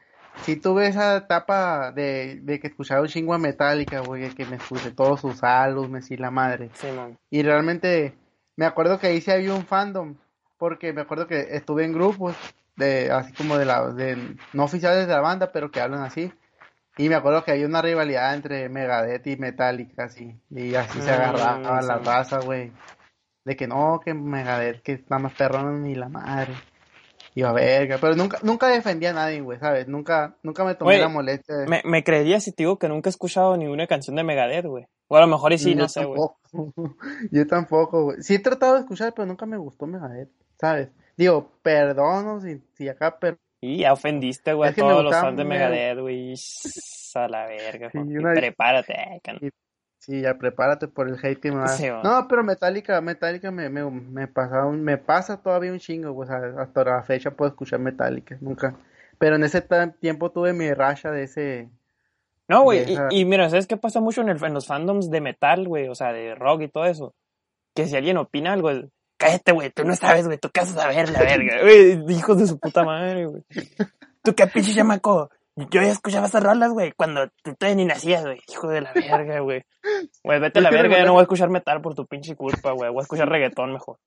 sí tuve esa etapa de, de que escuchaba un chingo a Metallica, güey, que me escuché todos sus álbumes y la madre. Simón. Y realmente me acuerdo que ahí sí había un fandom, porque me acuerdo que estuve en grupos de así como de la de no oficiales de la banda, pero que hablan así. Y me acuerdo que había una rivalidad entre Megadeth y Metallica, así. Y así se Mm, agarraba la raza, güey. De que no, que Megadeth, que está más perrón ni la madre. Iba verga. Pero nunca, nunca defendía a nadie, güey, ¿sabes? Nunca, nunca me tomé la molestia de... Me, me creería si te digo que nunca he escuchado ninguna canción de Megadeth, güey. O a lo mejor y sí, Yo no sé, güey. Yo tampoco, güey. Sí he tratado de escuchar, pero nunca me gustó Megadeth, ¿sabes? Digo, perdono si, si acá, pero Y ya ofendiste, güey, a Es que me todos los fans de Megadeth, güey. A la verga, Sí, güey. Una- prepárate, eh, can- sí, ya prepárate por el hate que me va. Sí. No, pero Metallica, Metallica me, me, me pasa un- me pasa todavía un chingo, a- hasta la fecha puedo escuchar Metallica, nunca. Pero en ese tiempo tuve mi racha de ese, No, güey, esa- y, y mira, ¿sabes qué pasa mucho en, el, en los fandoms de metal, güey? O sea, de rock y todo eso. Que si alguien opina algo, cállate, güey, tú no sabes, güey, tú qué vas a saber, la verga. Güey, hijos de su puta madre, güey. Tú qué pinche chamaco. Yo ya escuchaba esas rolas, güey, cuando tú todavía ni nacías, güey. Hijo de la verga, güey. Güey, vete a la verga, ya recuerda- no voy a escuchar metal por tu pinche culpa, güey. Voy a escuchar reggaetón mejor.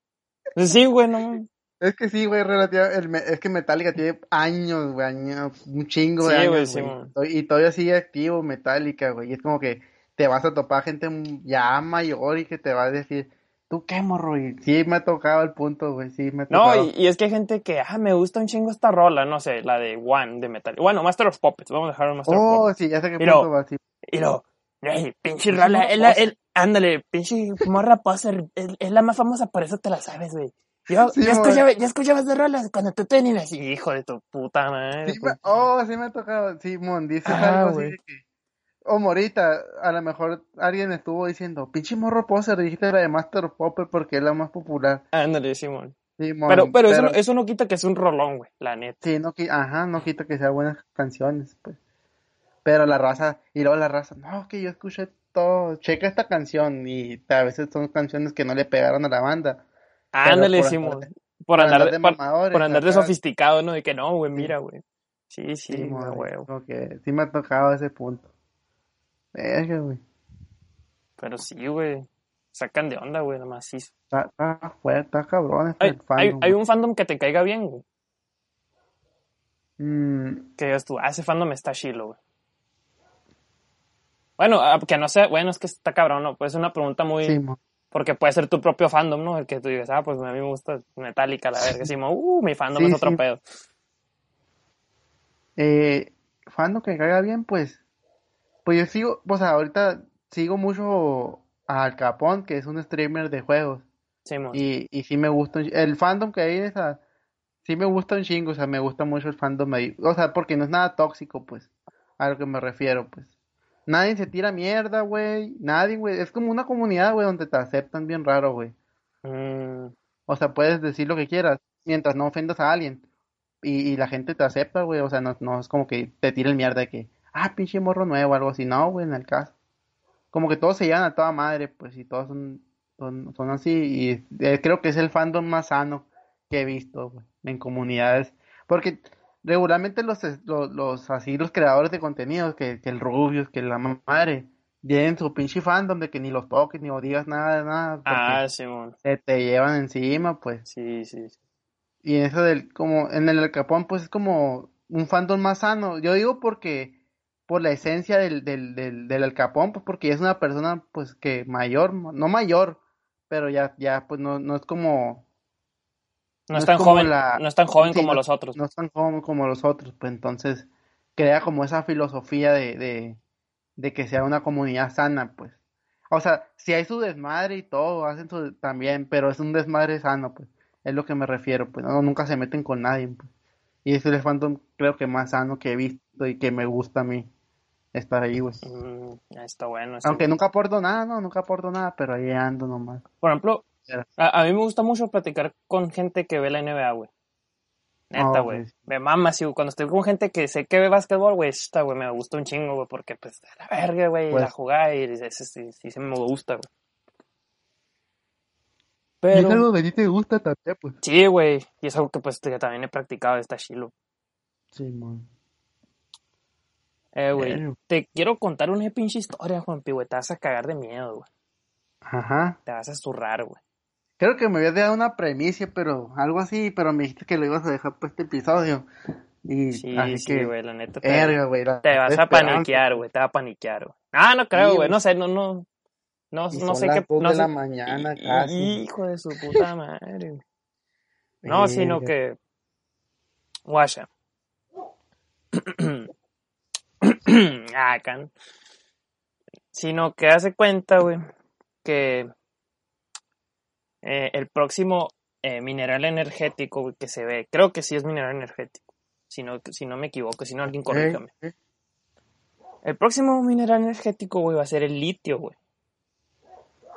Sí, güey, no. Es que sí, güey, relativa, el me- es que Metallica tiene años, güey, años, un chingo de Sí, años, güey, sí, güey. Y todavía sigue activo Metallica, güey. Y es como que te vas a topar gente ya mayor y que te va a decir, ¿tú qué, morro? Y sí me ha tocado el punto, güey, sí me ha No, tocado. y, y es que hay gente que, ah, me gusta un chingo esta rola, no sé, la de One de metal. Bueno, Master of Puppets, vamos a dejar Master of Oh, Puppets. sí, ya sé qué Pero- punto va, sí. Y lo, "Ey, pinche Pinche rola, es la, poser". el, ándale, pinche morra poser, es, es la más famosa, por eso te la sabes, güey. Yo, Sí, yo, escuchaba, yo escuchaba esas rolas cuando tú tenías, y hijo de tu puta madre. Sí pues. oh, sí me ha tocado, Simón, dices Ah, algo así de que... O Morita, a lo mejor alguien estuvo diciendo, pinche morro poser, dijiste la de Master Popper porque es la más popular. Ándale, Simón. Simón, Pero, pero, Eso, no, eso no quita que es un rolón, güey, la neta. Sí, no, ajá, no quita que sean buenas canciones, pues. Pero la raza, y luego la raza, no, que yo escuché todo, checa esta canción, y a veces son canciones que no le pegaron a la banda. Ándale, Simón. Por andar, andar de, por, por andar de sofisticado, ¿no? De que no, güey, Sí. mira, güey. Sí, sí, Sí, güey, que sí me ha tocado ese punto. Verga, güey. Pero sí, güey. Sacan de onda, güey, nomás sí. Está, está está cabrón este Hay, un fandom que te caiga bien, güey. Mm, Que digas tú, ah, ese fandom está chilo, güey. Bueno, ah, que no sé, bueno, es que está cabrón, ¿no? Pues es una pregunta muy... sí. Porque puede ser tu propio fandom, ¿no? El que tú digas, ah, pues a mí me gusta Metallica, la verga. Decimos, uh, mi fandom Sí, es otro sí. pedo. Eh, fandom que caiga bien, pues, pues yo sigo, o sea, ahorita sigo mucho a Al Capón, que es un streamer de juegos. Simón. Y, y sí me gusta, el fandom que hay, esa, sí me gusta un chingo, o sea, me gusta mucho el fandom ahí. O sea, porque no es nada tóxico, pues, a lo que me refiero, pues. Nadie se tira mierda, güey, nadie, güey. Es como una comunidad, güey, donde te aceptan bien raro, güey. Mm, O sea, puedes decir lo que quieras, mientras no ofendas a alguien. Y, y la gente te acepta, güey. O sea, no, no es como que te tiren mierda de que, ah, pinche morro nuevo o algo así. No, güey, en el caso. Como que todos se llevan a toda madre, pues, y todos son, son, son así. Y eh, creo que es el fandom más sano que he visto, güey, en comunidades. Porque regularmente los, los, los así, los creadores de contenidos, que, que el Rubius, que la madre, tienen su pinche fandom de que ni los toques, ni o digas nada de nada. Ah, Simón. se te llevan encima, pues. Sí, sí. sí. Y eso del, como, en el Capón, pues es como un fandom más sano. Yo digo porque, por la esencia del, del, del, del Al Capón, pues porque es una persona, pues, que mayor, no mayor, pero ya, ya, pues no, no es como, No, No es tan joven, la- no es tan joven sí, como no- los otros. no es tan joven como los otros, pues entonces crea como esa filosofía de, de, de que sea una comunidad sana, pues. O sea, si hay su desmadre y todo, hacen su también, pero es un desmadre sano, pues. Es lo que me refiero, pues. No, nunca se meten con nadie, pues. Y es el fandom creo que más sano que he visto y que me gusta a mí estar ahí, güey. Mm, está bueno. está Aunque nunca aporto nada, no, nunca aporto nada, pero ahí ando nomás. Por ejemplo, a, a mí me gusta mucho platicar con gente que ve la NBA, güey. Neta, Oh, güey. güey. Me mama, sí, cuando estoy con gente que sé que ve básquetbol, güey, esta, güey, me gusta un chingo, güey, porque, pues, a la verga, güey, Pues- la jugada y ese sí, sí, sí me gusta, güey. Y es Pero, algo que a ti te gusta también, pues. sí, güey, y es algo que, pues, que también he practicado, está chilo. Sí, man. Eh, güey, te quiero contar una pinche historia, Juanpi, güey, te vas a cagar de miedo, güey. Ajá. Te vas a zurrar, güey. Creo que me habías dado una premicia, pero algo así, pero me dijiste que lo ibas a dejar para este episodio. Y Sí, así sí, güey, la neta. Te, la te vas a paniquear, güey, te va a paniquear, güey. Ah, no creo, güey, no sé, no, no, no, Y no son sé las qué, no de sé, la mañana casi. hijo de su puta madre. No, sino que, guacha. ah, can. Sino que hace cuenta, güey, que eh, el próximo eh, mineral energético güey, que se ve, creo que sí es mineral energético, si no, si no me equivoco, si no alguien corríjame. Eh, El próximo mineral energético, güey, va a ser el litio, güey.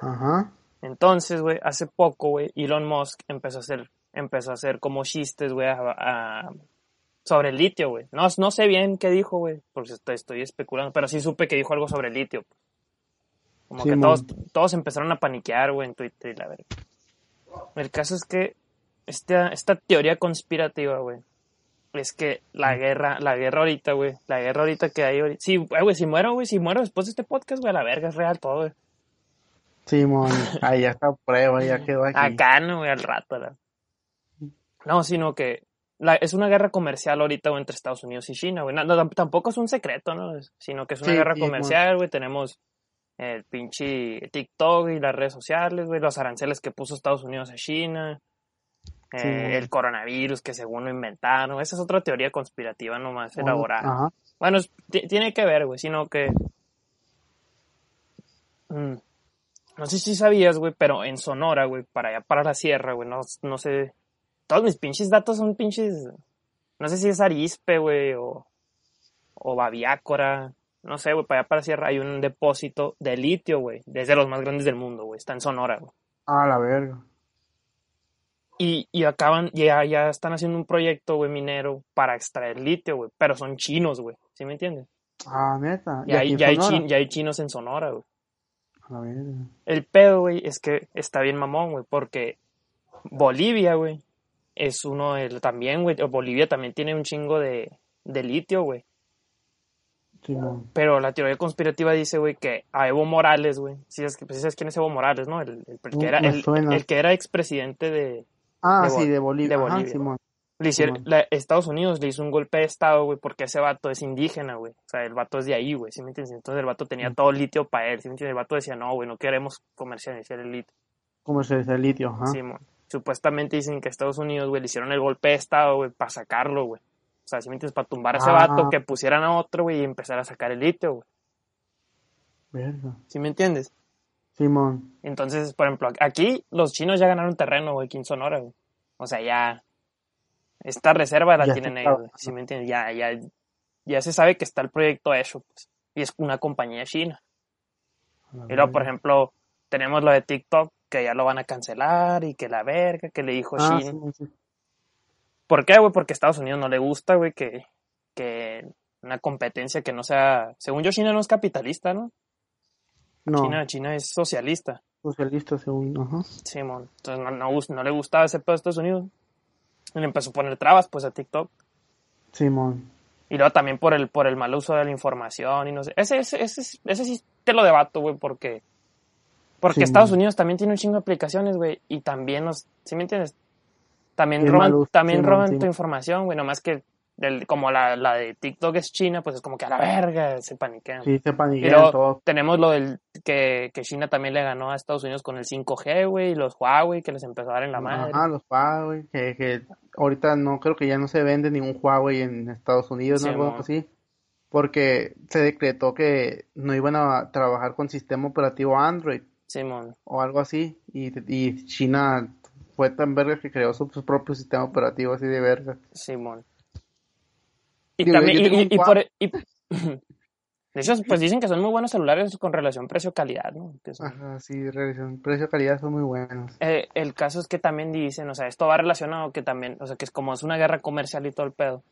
Ajá. Entonces, güey, hace poco, güey, Elon Musk empezó a hacer, empezó a hacer como chistes, güey, a- a- sobre el litio, güey. No, no sé bien qué dijo, güey, porque estoy, estoy especulando, pero sí supe que dijo algo sobre el litio. Como que todos, todos empezaron a paniquear, güey, en Twitter y la verga. El caso es que esta, esta teoría conspirativa, güey, es que la guerra, la guerra ahorita, güey, la guerra ahorita que hay ahorita. Sí, güey, si muero, güey, si muero después de este podcast, güey, a la verga, es real todo, güey. Simón, ahí ya está prueba, ya quedó aquí. Acá no, güey, al rato. la- No, sino que la- es una guerra comercial ahorita güey, entre Estados Unidos y China, güey. No, no, tampoco es un secreto, ¿no? Sino que es una Sí, guerra comercial, güey. Tenemos el pinche TikTok y las redes sociales, güey. Los aranceles que puso Estados Unidos a China. eh, Sí, el coronavirus que según lo inventaron. Esa es otra teoría conspirativa nomás elaborada. Ajá. Bueno, tiene que ver, güey, sino que... Mm, no sé si sabías, güey, pero en Sonora, güey, para allá, para la sierra, güey, no, no sé... Todos mis pinches datos son pinches... No sé si es arispe, güey, o, o babiácora. No sé, güey, para allá, para sierra hay un depósito de litio, güey. Desde los más grandes del mundo, güey. Está en Sonora, güey. Ah, la verga. Y, y acaban, ya, ya están haciendo un proyecto, güey, minero para extraer litio, güey. Pero son chinos, güey. ¿Sí me entiendes? Ah, neta. Ya aquí hay, ya, hay chin- ya hay chinos en Sonora, güey. A la verga. El pedo, güey, es que está bien mamón, güey, porque Bolivia, güey, es uno de también, güey, Bolivia también tiene un chingo de, de litio, güey. Simón. Pero la teoría conspirativa dice, güey, que a Evo Morales, güey, si es que pues, sabes quién es Evo Morales, ¿no? El, el- el que era, el, que era expresidente de, Ah, De sí, de Bolivia. de Bolivia. Le hicieron- la- Estados Unidos le hizo un golpe de estado, güey, porque ese vato es indígena, güey. O sea, el vato es de ahí, güey, ¿sí me entiendes? Entonces el vato tenía Mm. todo litio para él, ¿sí me entiendes? El vato decía, no, güey, no queremos comercializar el litio. ¿Cómo se dice el litio? Ajá. Simón. Supuestamente dicen que Estados Unidos, güey, le hicieron el golpe de estado, güey, para sacarlo, güey. sea, si me entiendes, para tumbar a ese Ah. vato, que pusieran a otro, güey, y empezar a sacar el litio, güey. Verga. ¿Sí me entiendes? Simón. Entonces, por ejemplo, aquí los chinos ya ganaron terreno, güey, aquí en Sonora, güey. O sea, ya. Esta reserva la Ya tienen ellos, güey. ¿Sí me entiendes? Ya, ya, ya se sabe que está el proyecto hecho, pues. Y es una compañía china. Y luego, por ejemplo, tenemos lo de TikTok, que ya lo van a cancelar y que la verga, que le dijo Ah, sí. ¿Por qué, güey? Porque a Estados Unidos no le gusta, güey, que, que una competencia que no sea... Según yo, China no es capitalista, ¿no? No, China, China es socialista, socialista según, ajá. Simón. Entonces no, no, gust- no le gustaba ese pedo a Estados Unidos. Y le empezó a poner trabas, pues, a TikTok. Simón. Y luego también por el, por el mal uso de la información y no sé. Ese, ese, ese, ese sí te lo debato, güey, porque... Porque Sí, Estados man. Unidos también tiene un chingo de aplicaciones, güey, y también nos... ¿Sí me entiendes? También el roban, también sí, roban tu información, güey, nomás que del- como la, la de TikTok es China, pues es como que a la verga se paniquean. Sí, se paniquean luego todo. tenemos lo del que, que China también le ganó a Estados Unidos con el 5G, güey, y los Huawei que les empezó a dar en la madre. Ajá, los Huawei, que, que ahorita no creo que ya no se vende ningún Huawei en Estados Unidos, Sí, ¿no? Algo así. Porque se decretó que no iban a trabajar con sistema operativo Android Simón. o algo así. Y, y China fue tan verga que creó su, propio sistema operativo así de verga. Simón. Y Digo, también, y, por, y- de hecho, pues dicen que son muy buenos celulares con relación precio-calidad, ¿no? Son- Ajá, sí, relación precio-calidad son muy buenos. Eh, el caso es que también dicen, o sea, esto va relacionado que también, o sea, que es como es una guerra comercial y todo el pedo.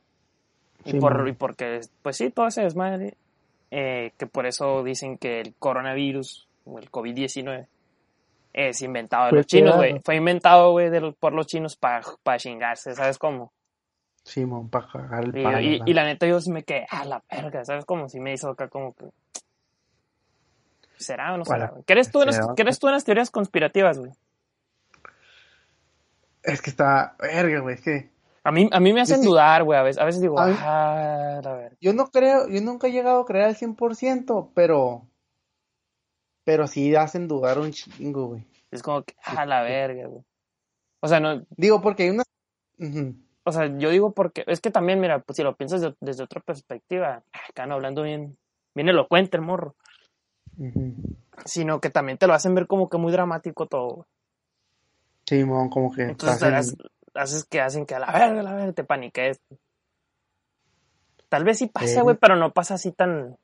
Y, por, y porque, pues sí, todo ese desmadre, eh, que por eso dicen que el coronavirus, el COVID-19, es inventado de Fue los chinos, güey. Fue inventado, güey, por los chinos para chingarse, ¿sabes cómo? Simón, para cagar el Y, y- la- y la neta yo sí me quedé a la verga, ¿sabes? Como si me hizo acá como que... ¿Será o no será? ¿Crees tú, en las, será. ¿Crees tú en las teorías conspirativas, güey? Es que está verga, güey, es que A mí, a mí me hacen sí. dudar, güey, a veces, a veces digo, A mí- ah, la verga. Yo no creo, yo nunca he llegado a creer al 100%, pero, pero sí hacen dudar un chingo, güey. Es como que, a la verga, güey. O sea, no, Digo, porque hay. Ujú. o sea, yo digo porque, es que también, mira, pues si lo piensas de- desde otra perspectiva, acá no hablando bien, bien elocuente el morro, sino que también te lo hacen ver como que muy dramático todo, güey. Simón, como que Entonces haces que hacen que a la verga, a la verga, te paniques. Tal vez sí pasa, Sí. güey, pero no pasa así tan...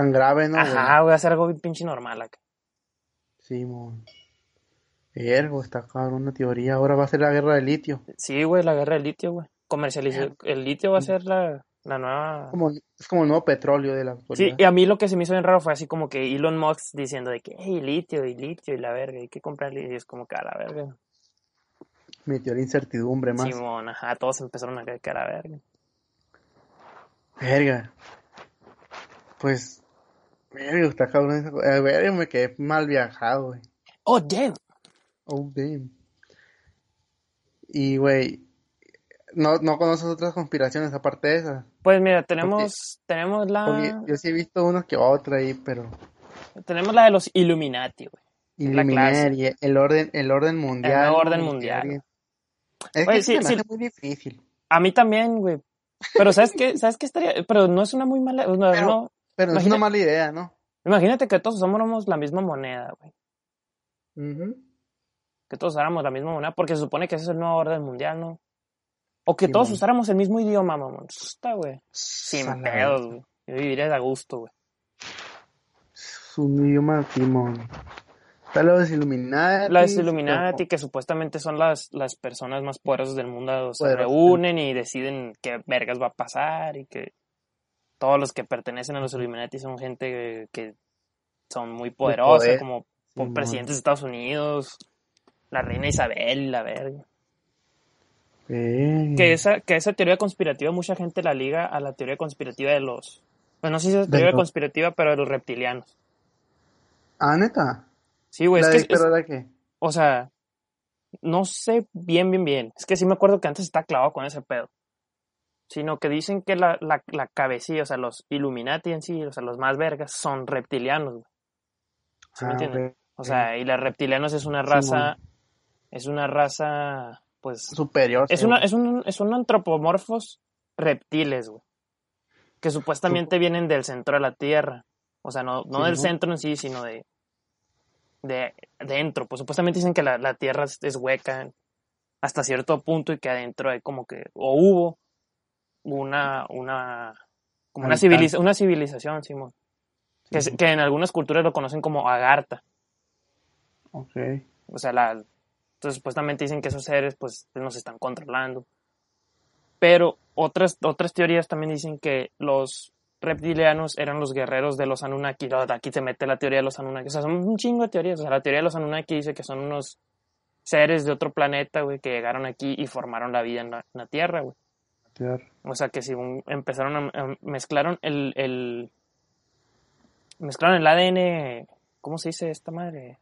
tan grave, ¿no? Ajá, voy a hacer algo bien pinche normal acá. Simón. Ergo, está cabrón una teoría. Ahora va a ser la guerra del litio. Sí, güey, la guerra del litio, güey. Comercializar el litio va a ser la, la nueva... Como, es como el nuevo petróleo de la Sí, y a mí lo que se me hizo bien raro fue así como que Elon Musk diciendo de que, hey, litio y litio y la verga, hay que comprar litio. Y es como que a la verga. Metió la incertidumbre más. Simón, ajá, todos empezaron a caer que a la verga. Verga. Pues, verga, está cabrón esa co- eh, me quedé mal viajado, güey. Oh, damn. Oh, damn. Y, güey, no, no conoces otras conspiraciones aparte de esa. Pues mira, tenemos, tenemos Porque la, yo sí he visto una que otra ahí, pero tenemos la de los Illuminati, güey. Illuminati, el orden, el orden mundial. ¿no? orden mundial. Es Oye, que sí, se me sí. hace muy difícil. A mí también, güey. Pero ¿sabes qué? ¿Sabes qué estaría? Pero no es una muy mala, no, Pero- no. Pero es Imagina- una mala idea, ¿no? Imagínate que todos usamos la misma moneda, güey. Que todos usáramos la misma moneda, porque se supone que ese es el nuevo orden mundial, ¿no? O que Sí, todos usáramos el mismo idioma, mamón. Está, güey. Sin la pedos, güey. Yo viviría a gusto, güey. Es un idioma timón. Está los Illuminati. Las Illuminati, que supuestamente son las, las personas más poderosas del mundo, se reúnen y deciden qué vergas va a pasar y que todos los que pertenecen a los Illuminati son gente que son muy poderosa, poder. como Simón. presidentes de Estados Unidos, la reina Isabel y la verga. Eh, Que esa, que esa teoría conspirativa mucha gente la liga a la teoría conspirativa de los... Pues no sé si es teoría conspirativa, pero de los reptilianos. Ah, neta. Sí, güey, La es que... es- que. O sea, no sé bien, bien, bien. Es que sí me acuerdo que antes estaba clavado con ese pedo. Sino que dicen que la, la, la cabecilla, o sea, los Illuminati en sí, o sea, los más vergas, son reptilianos. güey. ¿Sí me Ah, entienden? ok. O sea, y los reptilianos es una Sí, raza, es una raza, pues, Superior. es sí, una, es un, es un antropomorfos, reptiles, güey. Que supuestamente vienen del centro de la Tierra. O sea, no, no del ¿no? centro en sí, sino de, de dentro. Pues supuestamente dicen que la, la Tierra es, es hueca hasta cierto punto y que adentro hay como que, o hubo una, una, como una, civiliza- una civilización, Simón. Que, Sí. que en algunas culturas lo conocen como Agartha. Ok. O sea, la, entonces supuestamente dicen que esos seres pues nos están controlando. Pero otras, otras teorías también dicen que los reptilianos eran los guerreros de los Anunnaki. Aquí se mete la teoría de los Anunnaki. O sea, son un chingo de teorías. O sea, la teoría de los Anunnaki dice que son unos seres de otro planeta, güey, que llegaron aquí y formaron la vida en la, en la Tierra, güey. O sea, que si un- empezaron a, a- mezclaron el, el mezclaron el ADN, ¿cómo se dice esta madre?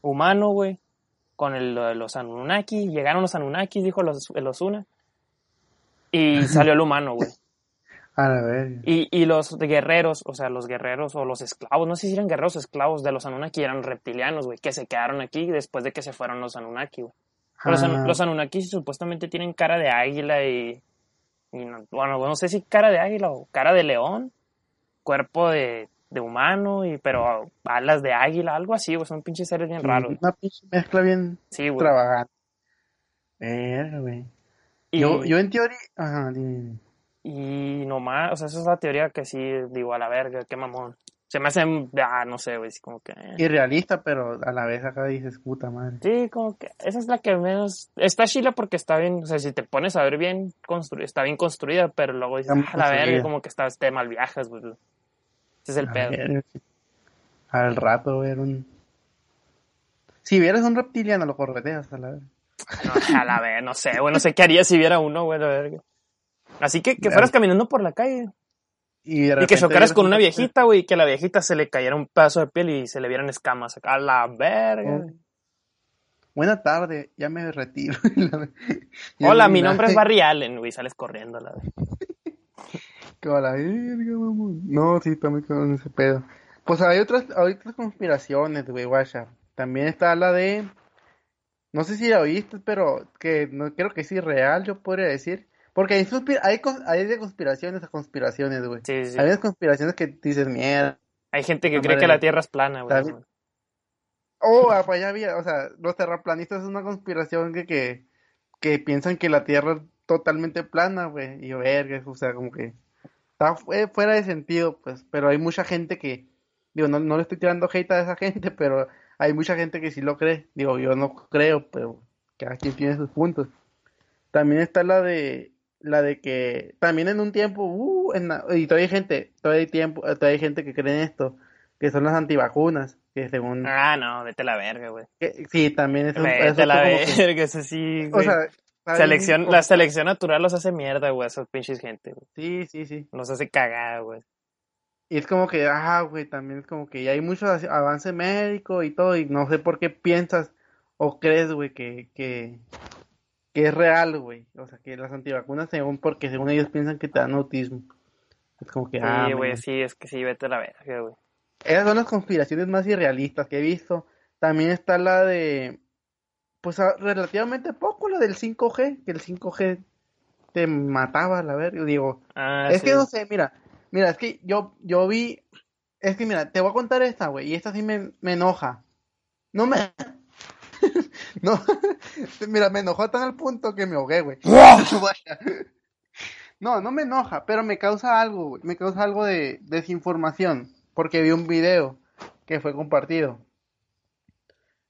Humano, güey, con el, de los Anunnaki, llegaron los Anunnaki, dijo los, el Osuna, y salió el humano, güey. A la verga. Y, y los guerreros, o sea, los guerreros o los esclavos, no sé si eran guerreros o esclavos de los Anunnaki, eran reptilianos, güey, que se quedaron aquí después de que se fueron los Anunnaki, güey. Los, Ah, los Anunnaki supuestamente tienen cara de águila y, y no- bueno, no sé si cara de águila o cara de león, cuerpo de, de humano, y pero alas de águila, algo así, güey, son pinches seres bien sí, raros. Una pinche mezcla bien Sí, güey. extravagante. Verga, güey. Y, Yo, yo en teoría. Ajá, dime, dime. y nomás, o sea, esa es la teoría que sí, digo, a la verga, qué mamón. Se me hacen, ah, no sé, güey, como que... eh. Irrealista, pero a la vez acá dices, puta madre. Sí, como que esa es la que menos... Está chila porque está bien, o sea, si te pones a ver bien, constru... está bien construida, pero luego dices, ah, la verga, como que está, te mal viajas, güey. Ese es el A pedo. ver, Al rato ver un. Si vieras un reptiliano, lo correteas a la vez. No, a la verga, no sé, güey, no sé qué haría si viera uno, güey, la verga. Así que que fueras caminando por la calle Y, de y que chocaras con un una viejita, güey, y que a la viejita se le cayera un pedazo de piel y se le vieran escamas. A la verga. Oh. Buena tarde, ya me retiro. Hola, mi nombre es Barry Allen, güey, sales corriendo, la verga. A la verga, mamón. No, sí, también con ese pedo. Pues hay otras, hay otras conspiraciones, güey, guacha. También está la de. No sé si la oíste, pero que no creo que sí real, yo podría decir. Porque hay, hay, hay de conspiraciones a conspiraciones, güey. Sí, sí. Hay conspiraciones que dices, mierda. Hay gente que cree que la Tierra es plana, güey. Oh, pues ya había, o sea, los terraplanistas es una conspiración que, que, que piensan que la Tierra es totalmente plana, güey. Y yo, verga, o sea, como que está eh, fuera de sentido, pues. Pero hay mucha gente que, digo, no, no le estoy tirando hate a esa gente, pero hay mucha gente que sí lo cree. Digo, yo no creo, pero cada quien tiene sus puntos. También está la de, la de que, también en un tiempo, uh, en la- y todavía hay gente, todavía hay tiempo, todavía hay gente que cree en esto, que son las antivacunas, que según Ah, no, vete a la verga, güey. que- sí, también es un, Vete a la que- verga, eso sí, o sea. Selección, la selección natural los hace mierda, güey, esos pinches gente, güey. Sí, sí, sí. Los hace cagar, güey. Y es como que, ah, güey, también es como que ya hay mucho av- avance médico y todo, y no sé por qué piensas o crees, güey, que, que, que es real, güey. O sea, que las antivacunas, según, porque según ellos piensan que te dan autismo. Es como que, ah, Sí, güey, man. sí, es que sí, vete a la verga, güey. Esas son las conspiraciones más irrealistas que he visto. También está la de, pues a- relativamente poco, la del 5G, que el 5G te mataba, la verga. Digo, Ah, es sí. que no sé, mira, mira, es que yo, yo vi, es que mira, te voy a contar esta, güey, y esta sí me, me enoja. No me, no, mira, me enojó tan al punto que me ahogué, güey. No, no me enoja, pero me causa algo, güey, me causa algo de desinformación, porque vi un video que fue compartido,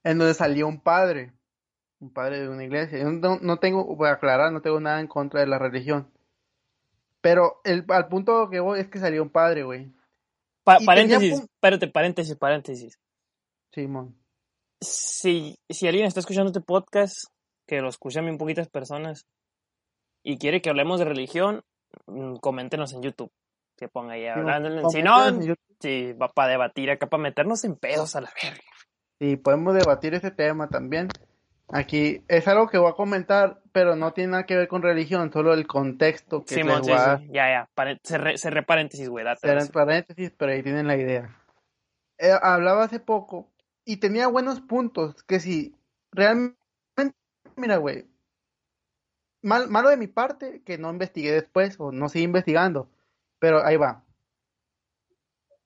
en donde salió un padre, un padre de una iglesia. Yo no, no tengo, voy a aclarar, no tengo nada en contra de la religión. Pero el, al punto que voy es que salió un padre, güey. Pa- paréntesis, tenía espérate, paréntesis, paréntesis. Simón. Si, si alguien está escuchando este podcast, que lo escuchan bien poquitas personas, y quiere que hablemos de religión, mm, coméntenos en YouTube. Que ponga ahí hablando. Si no, sí, va para debatir acá, para meternos en pedos a la verga. Sí, podemos debatir ese tema también. Aquí es algo que voy a comentar, pero no tiene nada que ver con religión, solo el contexto que Simón, les sí, a sí, ya, ya. pare- cerré, cerré paréntesis, güey, sí. paréntesis, pero ahí tienen la idea. Eh, hablaba hace poco y tenía buenos puntos que si realmente, mira, güey, mal, malo de mi parte que no investigué después o no sigue investigando, pero ahí va.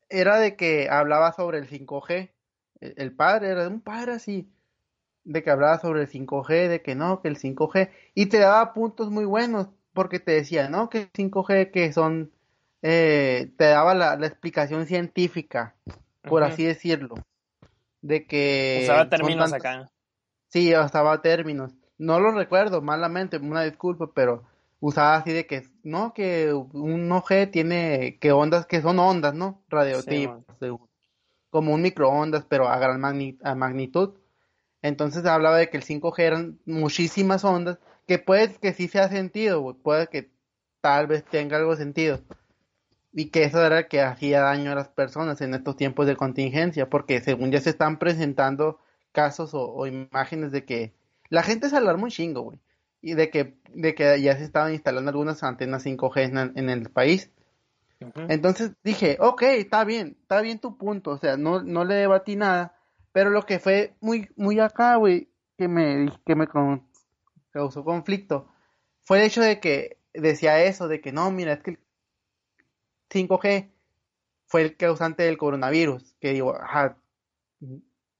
Era de que hablaba sobre el 5G. El, el padre era un padre así, de que hablaba sobre el 5G, de que no, que el 5G, y te daba puntos muy buenos, porque te decía, no, que el 5G, que son, eh, te daba la, la explicación científica, por así decirlo, de que... Usaba términos tantos- acá. Sí, usaba términos. No lo recuerdo malamente, una disculpa, pero usaba así de que, no, que un OG tiene, que ondas, que son ondas, ¿no? Radioactivas, según- como un microondas, pero a gran magni- a magnitud. Entonces hablaba de que el 5G eran muchísimas ondas, que puede que sí sea sentido, güey, puede que tal vez tenga algo sentido. Y que eso era que hacía daño a las personas en estos tiempos de contingencia, porque según ya se están presentando casos o, o imágenes de que la gente se alarma un chingo, güey. Y de que, de que ya se estaban instalando algunas antenas 5G en el, en el país. Entonces dije, ok, está bien, está bien tu punto, o sea, no, no le debatí nada, pero lo que fue muy, muy acá, güey, que me, que me con- causó conflicto, fue el hecho de que decía eso, de que no, mira, es que el 5G fue el causante del coronavirus, que digo, ajá,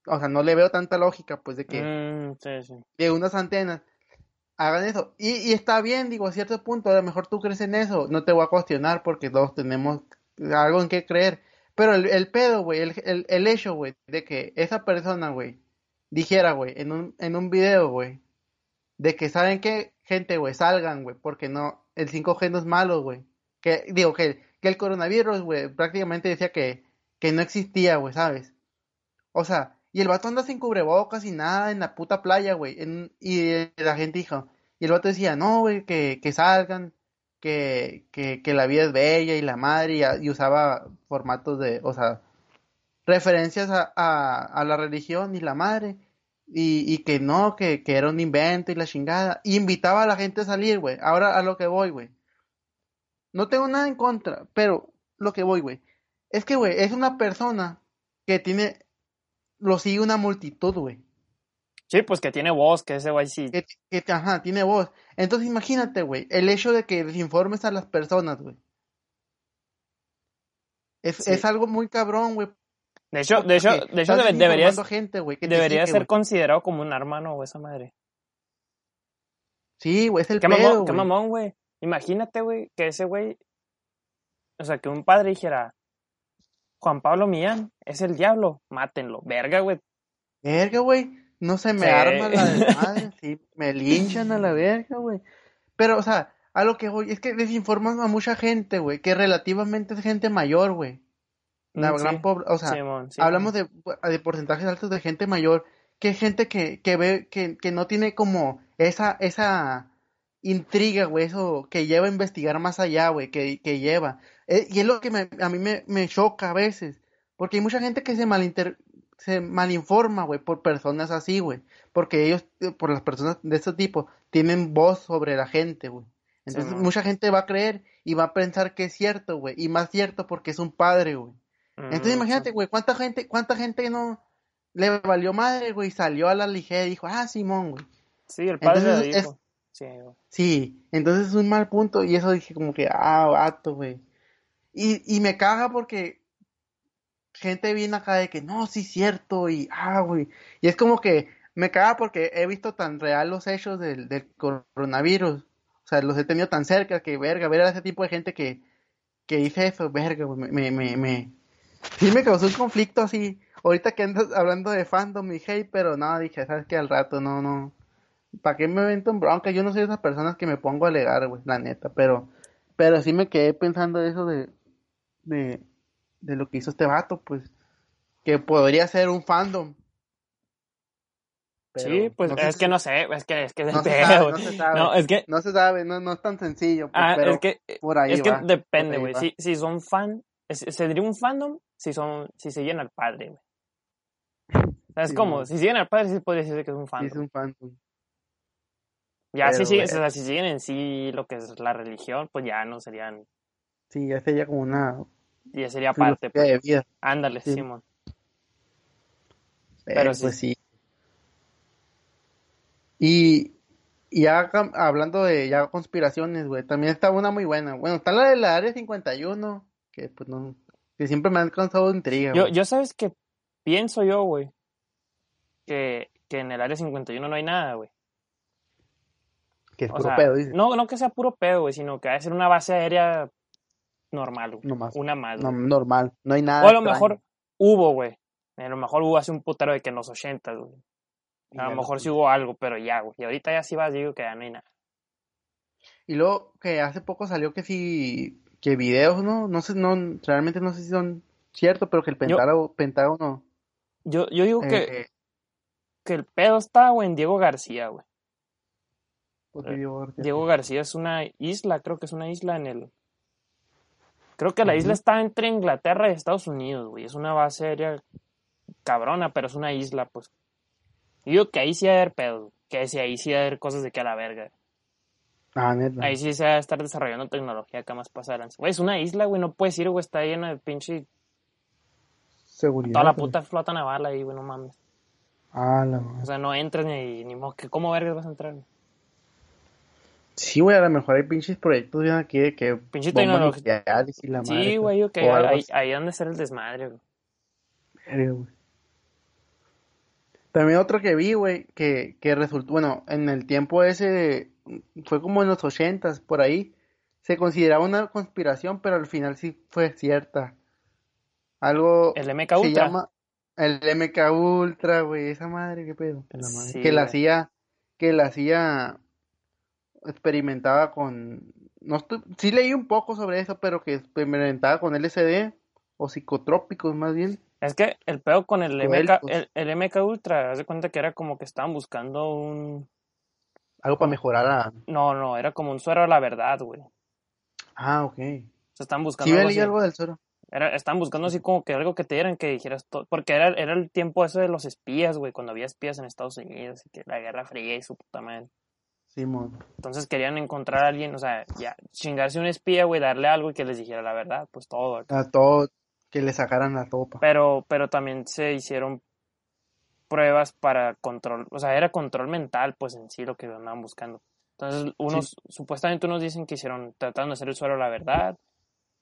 o sea, no le veo tanta lógica, pues, de que Mm, sí, sí. de unas antenas hagan eso. Y, y está bien, digo, a cierto punto, a lo mejor tú crees en eso, no te voy a cuestionar porque todos tenemos algo en qué creer. Pero el, el pedo, güey, el, el, el hecho, güey, de que esa persona, güey, dijera, güey, en un, en un video, güey, de que saben qué, gente, güey, salgan, güey, porque no, el 5G no es malo, güey. Que, digo, que, que el coronavirus, güey, prácticamente decía que, que no existía, güey, ¿sabes? O sea, y el vato anda sin cubrebocas y nada en la puta playa, güey. y la gente dijo, y el vato decía, no, güey, que, que salgan, que, que, que la vida es bella y la madre, y usaba formatos de, o sea, referencias a, a, a la religión y la madre, y, y que no, que, que era un invento y la chingada, y invitaba a la gente a salir, güey. Ahora a lo que voy, güey. No tengo nada en contra, pero lo que voy, güey, es que, güey, es una persona que tiene, lo sigue una multitud, güey. Sí, pues que tiene voz, que ese güey sí. Que, que, ajá, tiene voz. Entonces imagínate, güey, el hecho de que desinformes a las personas, güey. Es, Sí. es algo muy cabrón, güey. De hecho, de hecho, de hecho debe- debería, desinformando gente, güey, que te debería sigue, ser güey. considerado como un arma, ¿no? Esa madre. Sí, güey, es el Qué pedo, mamón, qué güey. mamón, güey. Imagínate, güey, que ese güey, o sea, que un padre dijera, Juan Pablo Millán es el diablo, mátenlo. Verga, güey. Verga, güey. No se me Sí. arma la de madre, sí, me linchan a la verga, güey. Pero, o sea, a lo que voy, es que desinforman a mucha gente, güey, que relativamente es gente mayor, güey. La Mm, gran sí. pobre, o sea, Simón, hablamos de, de porcentajes altos de gente mayor, que es gente que, que ve, que, que no tiene como esa, esa intriga, güey, eso que lleva a investigar más allá, güey, que, que lleva. Eh, y es lo que me- a mí me, me choca a veces, porque hay mucha gente que se malinter, se malinforma, güey, por personas así, güey, porque ellos, eh, por las personas de este tipo, tienen voz sobre la gente, güey. Entonces mucha gente va a creer y va a pensar que es cierto, güey, y más cierto porque es un padre, güey. Entonces Mm, imagínate, güey, cuánta gente, cuánta gente no le valió madre, güey, y salió a la ligera y dijo, ah, Simón, güey. Sí, el padre Entonces, es- dijo. Sí, entonces es un mal punto y eso dije como que, ah, vato, güey. Y, y me caga porque gente viene acá de que, no, sí, cierto, y, ah, güey. Y es como que me caga porque he visto tan real los hechos del, del coronavirus. O sea, los he tenido tan cerca que, verga, ver a ese tipo de gente que, que dice eso, verga, me, me, me, me- Sí me causó un conflicto así. Ahorita que andas hablando de fandom y hate, pero no, dije, sabes que al rato no, no. ¿Para qué me vento en bronca? Yo no soy de esas personas que me pongo a alegar, güey, la neta, pero, pero sí me quedé pensando eso de, de, de lo que hizo este vato, pues, que podría ser un fandom. Pero sí, pues no es que no sé, es que es que es no se sabe, no se sabe. No, es que, No se sabe, no, no es tan sencillo, pues, ah, pero es que, por ahí es que va, depende, güey. Si, si son fan, sería un fandom si son, si siguen al padre, güey. O sea, es Sí, como, mon. si siguen al padre, sí podría decirse que es un Sí, fandom. es un fandom. Ya si siguen, o sea, si siguen en sí lo que es la religión, pues ya no serían, Sí, ya sería como una ya sería parte, pues. de vida. Ándale, Sí. Simón. Pero sí. pues sí. Y, Y ya hablando de ya conspiraciones, güey, también está una muy buena. Bueno, está la de la Área 51, que pues no, que siempre me han causado intriga, Yo, yo sabes que pienso yo, güey, que, que en el área 51 no hay nada, güey. Que es O puro sea, pedo, dice. no, no que sea puro pedo, güey, sino que va a ser una base aérea normal, güey. No más. Una más, No, normal, no hay nada. O a lo extraño. mejor hubo, güey. A lo mejor hubo hace un putero de que en los 80, güey. A lo mejor sí hubo algo, pero ya, güey. Y ahorita ya sí vas, digo que ya no hay nada. Y luego que hace poco salió que sí, que videos, ¿no? No sé, no, realmente no sé si son ciertos, pero que el Pentágono, Pentágono Yo, yo digo que, eh, que el pedo está, güey, en Diego García, güey. Diego García. Diego García es una isla, creo que es una isla en el... Creo que la isla está entre Inglaterra y Estados Unidos, güey. Es una base aérea cabrona, pero es una isla, pues. Yo digo que ahí sí va a haber pedo, que sí, ahí sí va a haber cosas de que a la verga. Ah, neta. Ahí sí se va a estar desarrollando tecnología acá más pasaran. Güey, es una isla, güey, no puedes ir, güey, está llena de pinche... Seguridad. Toda la güey. puta flota naval ahí, güey, no mames. Ah, la madre. O sea, no entras ni, ni modo, que ¿cómo vergas vas a entrar? güey? Sí, güey, a lo mejor hay pinches proyectos bien aquí de que Pinche tecnología. y la madre. Sí, güey, yo que ahí, ahí han de ser el desmadre, güey. También otro que vi, güey, que, que resultó, bueno, en el tiempo ese, fue como en los ochentas, por ahí, se consideraba una conspiración, pero al final sí fue cierta. Algo El MK se Ultra. llama el MK Ultra, güey, esa madre, qué pedo, que la madre, Sí, que la güey. hacía, que la hacía, experimentaba con, no estoy, sí leí un poco sobre eso, pero que experimentaba con LSD, o psicotrópicos más bien. Es que el pedo con el MK, Psicodélicos. el, el MK Ultra, haz de cuenta que era como que estaban buscando un... Algo para mejorar a... No, no, era como un suero a la verdad, güey. Ah, ok. sea, estaban buscando Sí, algo así. algo del suero. Era, estaban buscando así como que algo que te dieran que dijeras todo. Porque era, era el tiempo eso de los espías, güey, cuando había espías en Estados Unidos y que la Guerra Fría y su puta madre. Entonces querían encontrar a alguien, o sea, ya, chingarse un espía, güey, darle algo y que les dijera la verdad, pues todo. acá. A todo, que le sacaran la topa. Pero, pero también se hicieron pruebas para control, o sea, era control mental, pues en sí lo que andaban buscando. Entonces, unos, supuestamente unos dicen que hicieron, tratando de hacer el suero la verdad,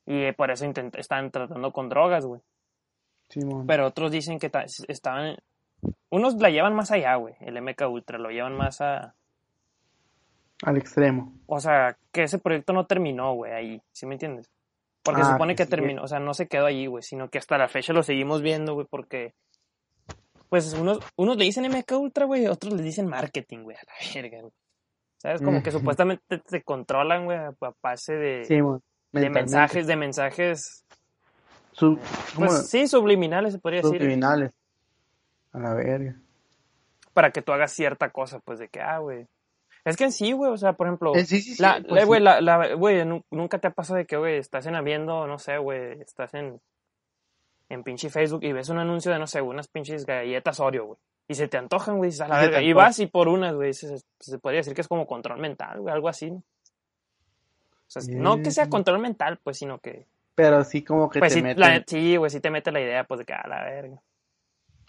y por eso intent- estaban tratando con drogas, güey. Simón. Pero otros dicen que ta- estaban, unos la llevan más allá, güey, el MK Ultra, lo llevan más a, Al extremo. o sea, que ese proyecto no terminó, güey, ahí, ¿sí me entiendes? Porque se Ah, supone que terminó, o sea, no se quedó allí, güey, sino que hasta la fecha lo seguimos viendo, güey, porque, pues, unos, unos le dicen MK Ultra, güey, otros le dicen marketing, güey, a la verga, güey. ¿Sabes? Como que Ujú. supuestamente te controlan, güey, a base de, Simón. de mensajes, de mensajes, Sub- pues sí, subliminales, se podría decir, Subliminales. A la verga. para que tú hagas cierta cosa, pues, de que, ah, güey. Es que en sí, güey, o sea, por ejemplo, Eh, sí, sí, sí. La, pues güey, la, la- güey, nu- nunca te ha pasado de que, güey, estás en viendo, no sé, güey, estás en, en pinche Facebook y ves un anuncio de, no sé, unas pinches galletas Oreo, güey. Y se te antojan, güey, a la verga. Y vas y por unas, güey, se, se podría decir que es como control mental, güey, algo así, ¿no? O sea, no que sea Bien. control mental, pues, sino que, Pero sí como que pues te sí, meten. la- sí, güey, sí te mete la idea, pues, de que, a la verga.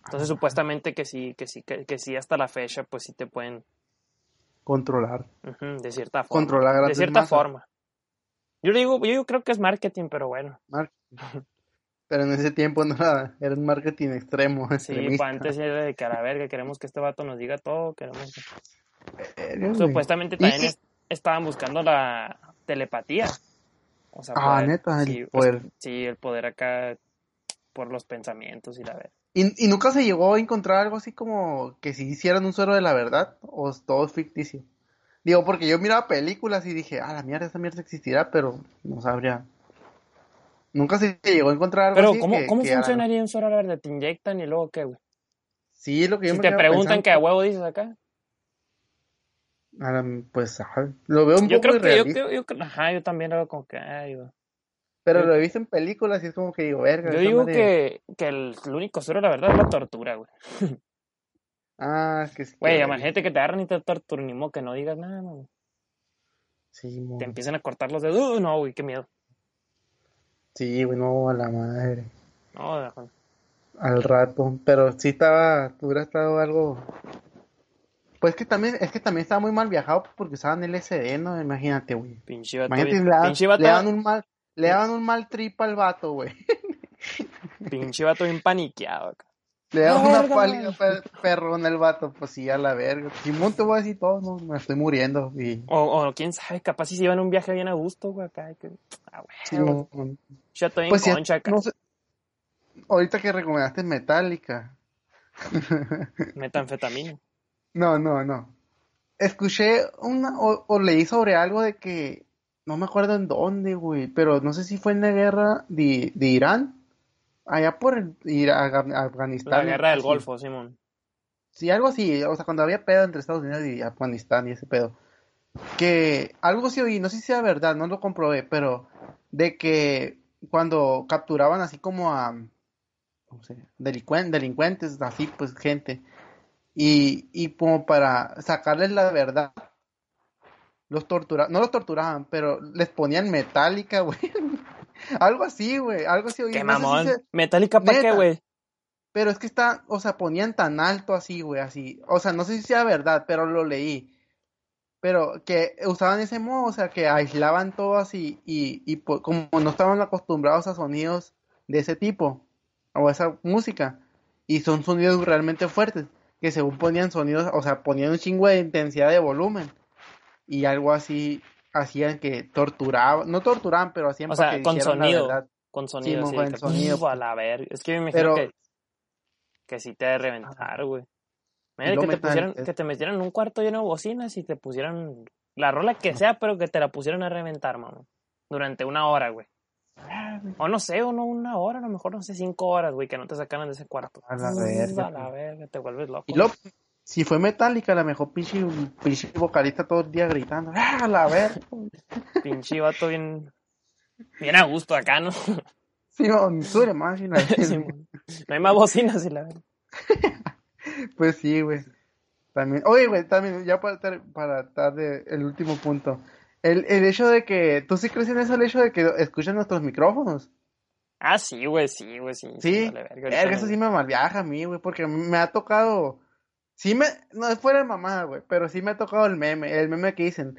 Entonces, supuestamente que sí, que sí, que, que sí, hasta la fecha, pues, sí te pueden, Controlar. de cierta forma. Controlar de cierta forma. Yo digo, yo creo que es marketing, pero bueno. Marketing. Pero en ese tiempo no era, era un marketing extremo. Sí, pues antes era de que a la verga queremos que este vato nos diga todo, queremos que-. Supuestamente también es- estaban buscando la telepatía. O sea, Ah, poder- neta, el sí, poder. sí, el poder acá por los pensamientos y la verga. ¿Y, y nunca se llegó a encontrar algo así como que si hicieran un suero de la verdad o es todo ficticio? Digo, porque yo miraba películas y dije, ah, la mierda, esa mierda existirá, pero no sabría. Nunca se llegó a encontrar algo Pero, así ¿cómo, que- cómo que hagan- funcionaría un suero a la verdad? ¿Te inyectan y luego qué, güey? Sí, es lo que yo Si me te preguntan pensando. que a huevo dices acá. Ah, Pues, ajá, lo veo un Yo poco creo que, yo yo creo- ajá, yo también lo veo como que, ay, güey. Pero lo he visto en películas y es como que digo, verga. Yo digo que, que el, el único suero, la verdad, es la tortura, güey. Ah, es que sí. Güey, imagínate que te agarran y te torturan, ni modo que no digas nada, güey. Sí, mo- Te empiezan a cortar los dedos. Uh, no, güey, qué miedo. sí, güey, no, a la madre. No, de- Al rato, pero sí estaba, hubiera estado algo Pues que también, es que también estaba muy mal viajado porque usaban LSD, ¿no? Imagínate, güey. Pinche vato. Imagínate, le daban, pinche vato, le daban un mal, le daban un mal trip al vato, güey. pinche vato bien paniqueado acá. Le daban una Verga, pálida per- perrona al vato, pues sí, a la verga. Simón te voy a decir todo, no, me estoy muriendo. Y, O, o quién sabe, capaz si se iban a un viaje bien a gusto, güey, acá. que- Ah, güey. Simón. Ya estoy en Pues sí, concha acá. no sé. Ahorita que recomendaste Metallica. Metanfetamina. No, no, no. Escuché una, o, o leí sobre algo de que, no me acuerdo en dónde, güey, pero no sé si fue en la guerra de, de Irán, allá por el, Ira- Afga- Afganistán. La guerra del así. Golfo, Simón. Sí, algo así, o sea, cuando había pedo entre Estados Unidos y Afganistán y ese pedo. Que algo sí oí, no sé si sea verdad, no lo comprobé, pero de que cuando capturaban así como a, no sé, delicuen- delincuentes, así pues gente, y, y como para sacarles la verdad, los torturaban, no los torturaban, pero les ponían metálica, güey. Algo así, güey, algo así. Qué no si mamón. se- Metallica, ¿para qué, güey? pero es que está, o sea, ponían tan alto así, güey, así. O sea, no sé si sea verdad, pero lo leí. Pero que usaban ese modo, o sea, que aislaban todo así y, y po- como no estaban acostumbrados a sonidos de ese tipo o a esa música y son sonidos realmente fuertes, que según ponían sonidos, o sea, ponían un chingo de intensidad de volumen y algo así hacían que torturaban, no torturaban, pero hacían O para sea, que con la sonido. Con sonido, sí. con sonido, Uf, a la verga. Es que me imagino Pero- que, que sí te de reventar, güey. Que te pusieran, es- que te metieran en un cuarto lleno de bocinas y te pusieran la rola que sea, pero que te la pusieran a reventar, mamá. Durante una hora, güey. O no sé, o no una hora, a lo mejor no sé, cinco horas, güey, que no te sacaran de ese cuarto. A la verga, A la verga, te vuelves loco. Y luego, si fue Metallica, la mejor pinche, pinche vocalista todo el día gritando, ¡ah, la ver! Pinche vato bien, bien a gusto acá, ¿no? Simón, tú eres máquina. Simón. no hay más bocinas y la verga. Pues sí, güey. También, oye, güey, también, ya para, tar- para dar de- el último punto. El, el hecho de que, ¿tú sí crees en eso, el hecho de que escuchan nuestros micrófonos? Ah, sí, güey, sí, güey, sí. Sí, vale verga, me- eso sí me malviaja a mí, güey, porque me ha tocado, sí me, no es fuera de mamada, güey, pero sí me ha tocado el meme, el meme que dicen,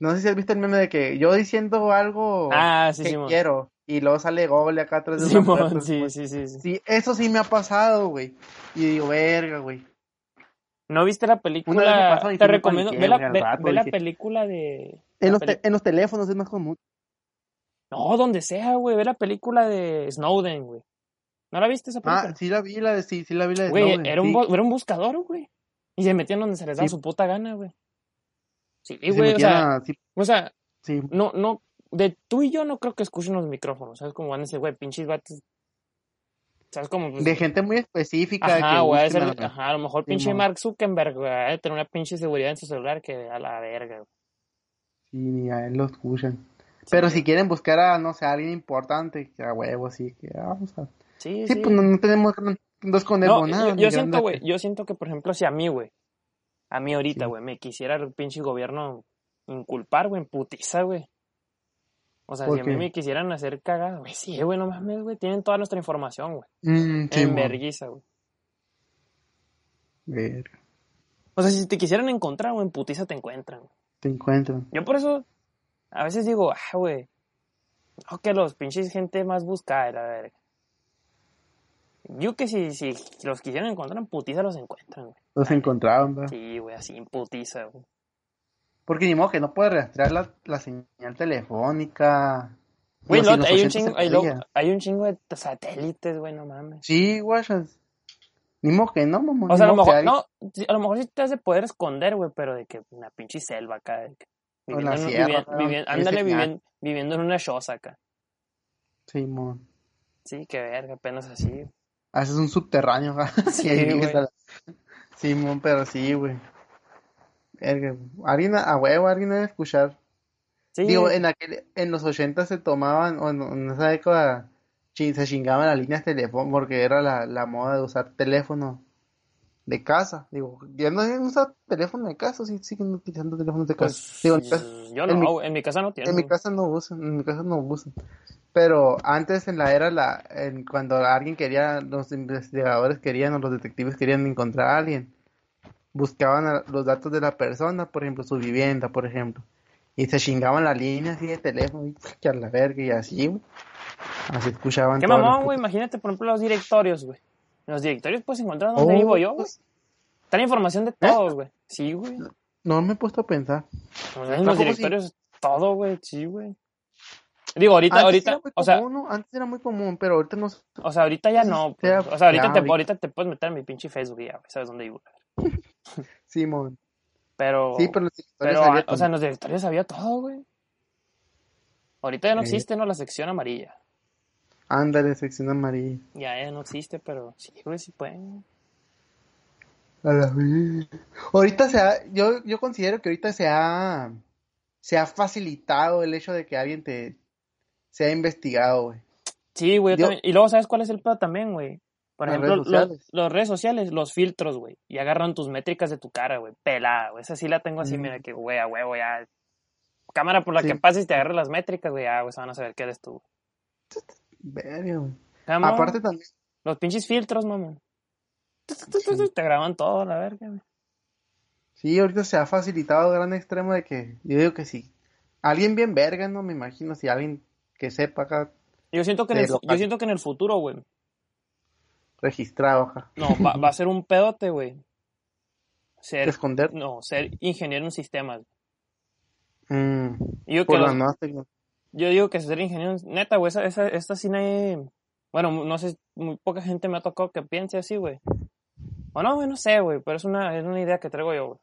no sé si has visto el meme de que yo diciendo algo Ah, sí, que quiero, y luego sale Google acá atrás de sí, pues, sí, sí, sí. sí, eso sí me ha pasado, güey, y digo, verga, güey, ¿No viste la película? me pasó Te recomiendo, ve la, ve- rato ve la película de... en la los, peli- en los teléfonos es más común, No, donde sea, güey, ve la película de Snowden, güey. ¿No la viste esa película? ah, sí la vi, la de, sí, sí la vi la de Güey, Snowden, era, un sí. bu- era un buscador, güey. Y se metían donde se les daba Sí. su puta gana, güey. Sí, Y se güey, o sea, a- sí, o sea, no, no, de tú y yo no creo que escuchen los micrófonos, ¿sabes? Como van a decir, güey, pinches vatos. ¿Sabes? Como, pues, de gente muy específica Ajá, güey, a la- ajá, a lo mejor pinche. Mark Zuckerberg, güey, tener una pinche seguridad en su celular que a la verga, güey. Sí, ni a él lo escuchan. Pero si quieren buscar a, no sé, a alguien importante, que a huevo, sí, que ah, vamos a... Sí, Sí, sí. pues no, no tenemos no escondemos No, nada. yo, siento, güey, yo siento que, por ejemplo, si a mí, güey, a mí ahorita, Sí. güey, me quisiera el pinche gobierno inculpar, güey, en putiza, güey. O sea, ¿Por si a mí me quisieran hacer cagada, güey, sí, güey, no mames, güey, tienen toda nuestra información, güey. Mm, sí, en verguiza, güey. Verga, O sea, si te quisieran encontrar, güey, en putiza te encuentran. te encuentran. Yo por eso, a veces digo, ah, güey, no que los pinches gente más buscada, la verga. Yo que si, si los quisieran encontrar en putiza, los encuentran, güey. Los encontraban, ¿verdad? Sí, güey, así en putiza, güey. Porque ni modo que no puede rastrear la, la señal telefónica. Güey, los hay, un 80 se chingo, hay, lo- hay un chingo de satélites, güey, no mames. Sí, guachas. Ni modo que no, mamá. O sea, a lo mejor, no, sí, a lo mejor sí te has de poder esconder, güey, pero de que una pinche selva acá, de que viviendo, en, sierra, vivi- ¿no? vivi- Hay ándale, viviendo, viviendo en una choza acá. Sí, mon. Sí, qué verga, apenas así. Haces un subterráneo, ¿verdad? Sí, güey. la- Sí, pero sí, güey. Alguien, a huevo, alguien debe escuchar. Sí, Digo, en aquel, en los 80 se tomaban, o en, en esa época chi- se chingaban las líneas telefónicas porque era la, la moda de usar teléfono de casa. Digo, ya no usado teléfono de casa, sí siguen utilizando teléfonos de casa. pues, Digo, en, mi casa- yo en mi- no, güey, en mi casa no tiene. en mi casa no usan, en mi casa no usan. Pero antes en la era, la, en, cuando alguien quería, los investigadores querían o los detectives querían encontrar a alguien, buscaban a- los datos de la persona, por ejemplo, su vivienda, por ejemplo. Y se chingaban la línea así de teléfono y que a la verga y así. Así escuchaban Qué mamón, güey. Imagínate, por ejemplo, los directorios, güey. En los directorios puedes encontrar dónde Oh, vivo yo, güey. Está la información de todos, güey. Sí, güey. No me he puesto a pensar. En los sí. directorios, todo, güey. Sí, güey. Digo, ahorita, Antes ahorita, era muy o sea, común, ¿no? Antes era muy común, pero ahorita no o sea, ahorita ya no. pues. O sea, ahorita ya, te, ahorita. te puedes meter en mi pinche Facebook ya, güey. Sabes dónde vivo. Simón. Pero, Sí, pero los directorios pero, había ah, o sea, en los directorios había todo, güey. Ahorita ya no existe, ¿no? La sección amarilla. Ándale, sección amarilla. Ya, ya no existe, pero sí, güey, sí pueden. A la verga. Ahorita se ha, yo, yo considero que ahorita se ha, se ha facilitado el hecho de que alguien te sea investigado, güey. Sí, güey, yo. Y luego, ¿sabes cuál es el pedo también, güey? Por Las ejemplo, redes los, redes sociales, los filtros, güey. Y agarran tus métricas de tu cara, güey. Pelada, güey. Esa sí la tengo así, Mm. mira, que, güey, a huevo, ya. Cámara por la Sí. que pases y te agarras las métricas, güey. Ah, güey, se van a saber que eres tú. Verga, Aparte también, Los pinches filtros, mamón. Sí. Te graban todo, la verga, güey. sí, ahorita se ha facilitado gran extremo de que, yo digo que sí. Alguien bien verga, no me imagino, si alguien que sepa acá, Yo siento que en el, yo siento que en el futuro, güey. registrado acá. No, va, va a ser un pedote, güey. Ser, Esconder. no, ser ingeniero en sistemas. Mm, yo que por los- las nuevas tecnologías. Yo digo que ser ingeniero, neta, güey, esa, esa, esta sí nadie, bueno, no sé, muy poca gente me ha tocado que piense así, güey. O no, güey, no sé, güey, pero es una, es una idea que traigo yo, güey.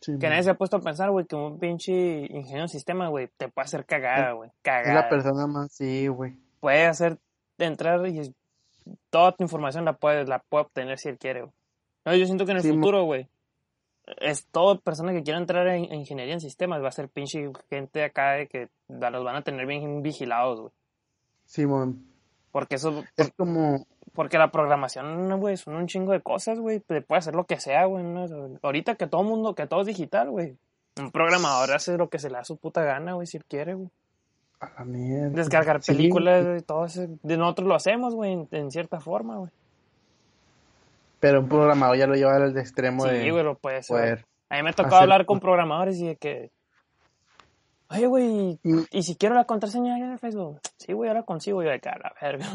Sí, Que nadie se ha puesto a pensar, güey, que un pinche ingeniero en sistema, güey, te puede hacer cagada, güey. Es Cagada. la persona más, sí, güey. Puede hacer, entrar y toda tu información la puede, la puede obtener si él quiere, güey. No, yo siento que en el Sí, futuro, güey, es toda persona que quiera entrar en, en ingeniería en sistemas va a ser pinche gente acá de que los van a tener bien vigilados, güey. Simón. Porque eso, Es como, porque la programación, güey, son un chingo de cosas, güey. Puede hacer lo que sea, güey. ¿no? Ahorita que todo mundo, que todo es digital, güey. Un programador hace lo que se le da su puta gana, güey, si él quiere, güey. a la mierda. Descargar Sí, películas, güey, todo eso. De nosotros lo hacemos, güey, en, en cierta forma, güey. Pero un programador ya lo lleva al extremo Sí, de güey, lo puede hacer. poder. A mí me tocó hacer- hablar con programadores y de que. Oye, güey, ¿y si quiero la contraseña de Facebook? Sí, güey, ahora consigo yo de cara, verga.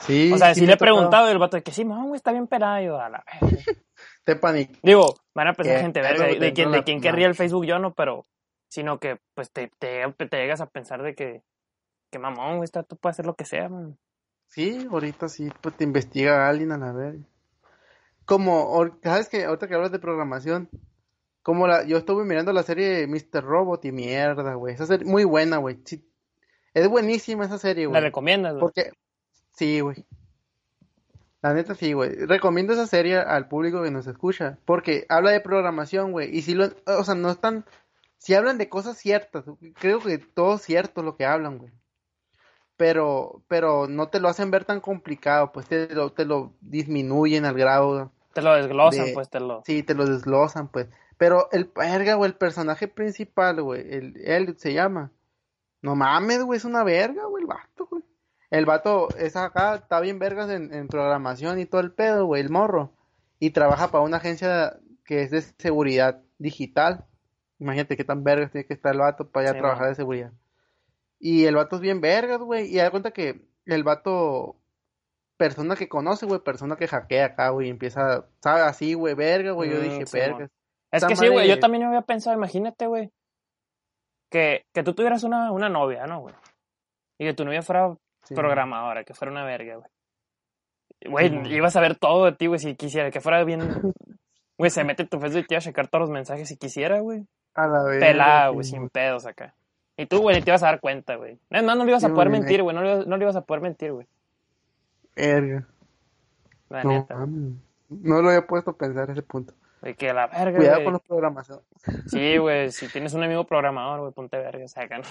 Sí, O sea, sí sí me le he preguntado y el vato de que sí, no, güey, está bien pelado. Yo, a la verga. Te panic. Digo, van a pensar gente verga de, de entra de no. querría el Facebook yo no, pero sino que pues te, te, te llegas a pensar de que que mamón, güey, tú puedes hacer lo que sea, man. Sí, ahorita sí, pues te investiga alguien a la verga. Como, ¿sabes que Ahorita que hablas de programación, como la, yo estuve mirando la serie Mr. Robot y mierda, güey. Esa serie, muy buena, güey. Sí, es buenísima esa serie, ¿La güey. recomiendas, güey? Porque, sí, güey. La neta sí, güey. Recomiendo esa serie al público que nos escucha. Porque habla de programación, güey. Y si lo, o sea, no están, si hablan de cosas ciertas, creo que todo es cierto lo que hablan, güey. Pero, pero no te lo hacen ver tan complicado, pues te lo, te lo disminuyen al grado, Te lo desglosan, de- pues te lo sí, te lo desglosan, pues. Pero el verga, güey, el personaje principal, güey, el Elliot se llama. No mames, güey, es una verga, güey, el vato, güey. El vato es acá, está bien vergas en, en programación y todo el pedo, güey, el morro. Y trabaja para una agencia que es de seguridad digital. Imagínate qué tan vergas tiene que estar el vato para ya Sí, trabajar man. de seguridad. Y el vato es bien vergas, güey. Y da cuenta que el vato, persona que conoce, güey, persona que hackea acá, güey, empieza, sabe así, güey, verga, güey. Yo Mm, dije, Simón. vergas. Es que sí, güey, yo también había pensado, imagínate, güey, que, que tú tuvieras una, una novia, ¿no, güey? Y que tu novia fuera Sí. programadora, que fuera una verga, güey. Güey, Simón. ibas a ver todo de ti, güey, si quisiera, que fuera bien... Güey, se mete en tu Facebook y te iba a checar todos los mensajes si quisiera, güey. A la verga. pelada, güey, sin pedos acá. Y tú, güey, ni te ibas a dar cuenta, güey. Es más, no le ibas a poder mentir, güey. No, le ibas- no le ibas a poder mentir, güey. Verga. La No, neta. no lo había puesto a pensar ese punto. Que la verga, Cuidado con los programadores. Sí, güey, si tienes un amigo programador, güey, ponte verga, o sea, acá, ¿no?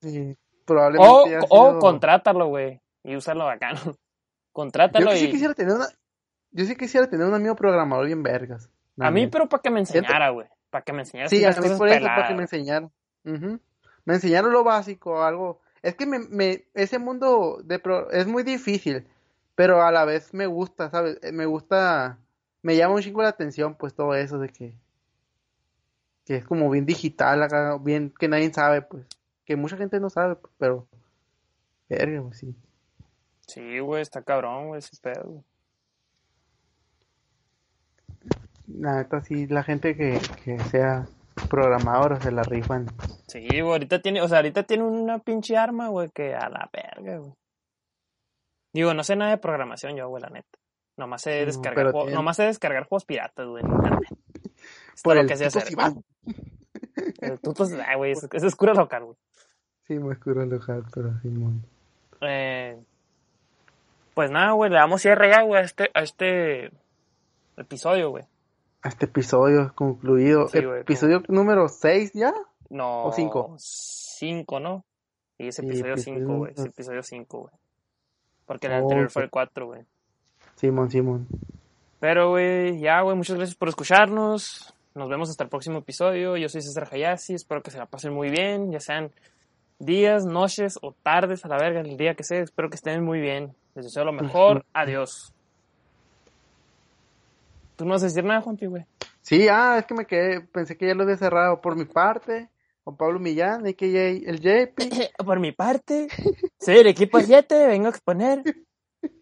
Sí, probablemente O, o sido- contrátalo, güey, y úsalo ¿no? Yo Contrátalo que sí quisiera tener una... Yo sí quisiera tener un amigo programador bien vergas. A mí, pero para que me enseñara, güey. Para que me enseñara Sí, a mí por eso, para que me güey. enseñaron. Ujú. Me enseñaron lo básico, algo. Es que me, me, ese mundo de pro- es muy difícil, pero a la vez me gusta, ¿sabes? Eh, Me gusta me llama un chingo la atención, pues todo eso de que, que es como bien digital, acá, bien que nadie sabe, pues, que mucha gente no sabe, pues, pero, verga, pues sí. Sí, güey, está cabrón, güey, ese pedo. La neta, sí, la gente que, que sea programadora se la rifan. Sí, güey, ahorita tiene, o sea, ahorita tiene una pinche arma, güey, que a la verga, güey. Digo, no sé nada de programación yo, güey, la neta. Nomás sé no, descargar, tiene- nomás sé descargar juegos piratas, güey, en internet. Por el lo que hacer. Simán. El tuto es- ah, güey, es, es cura local, güey. Sí, me oscuro local, pero Simón. Eh, pues nada, güey, le damos cierre ya, güey, a este, a este episodio, güey. Este episodio es concluido. Sí, güey, episodio número 6 ya. No. ¿O cinco? Cinco, ¿no? Sí, es Sí, episodio episodio 5, güey. Es número- episodio 5, güey. Porque el Oh, anterior fue el 4, güey. Simón, Simón. Pero, güey, ya, güey, muchas gracias por escucharnos. Nos vemos hasta el próximo episodio. Yo soy César Hayasi. Espero que se la pasen muy bien. Ya sean días, noches o tardes a la verga, el día que sea. Espero que estén muy bien. Les deseo lo mejor. Adiós. ¿Tú no vas a decir nada, Juanpi, güey? Sí, ah, es que me quedé, pensé que ya lo había cerrado por mi parte. Con Pablo Millán, a.k.a. el JP. Por mi parte, soy el equipo 7, vengo a exponer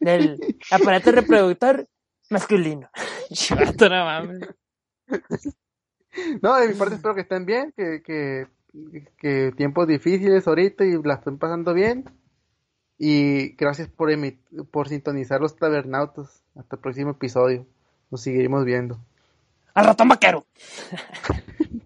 del aparato reproductor masculino. Chivato, no mames. No, de mi parte espero que estén bien, que, que, que tiempos difíciles ahorita y la estén pasando bien. Y gracias por, por sintonizar los tabernautas. Hasta el próximo episodio. Nos seguiremos viendo. Al ratón vaquero.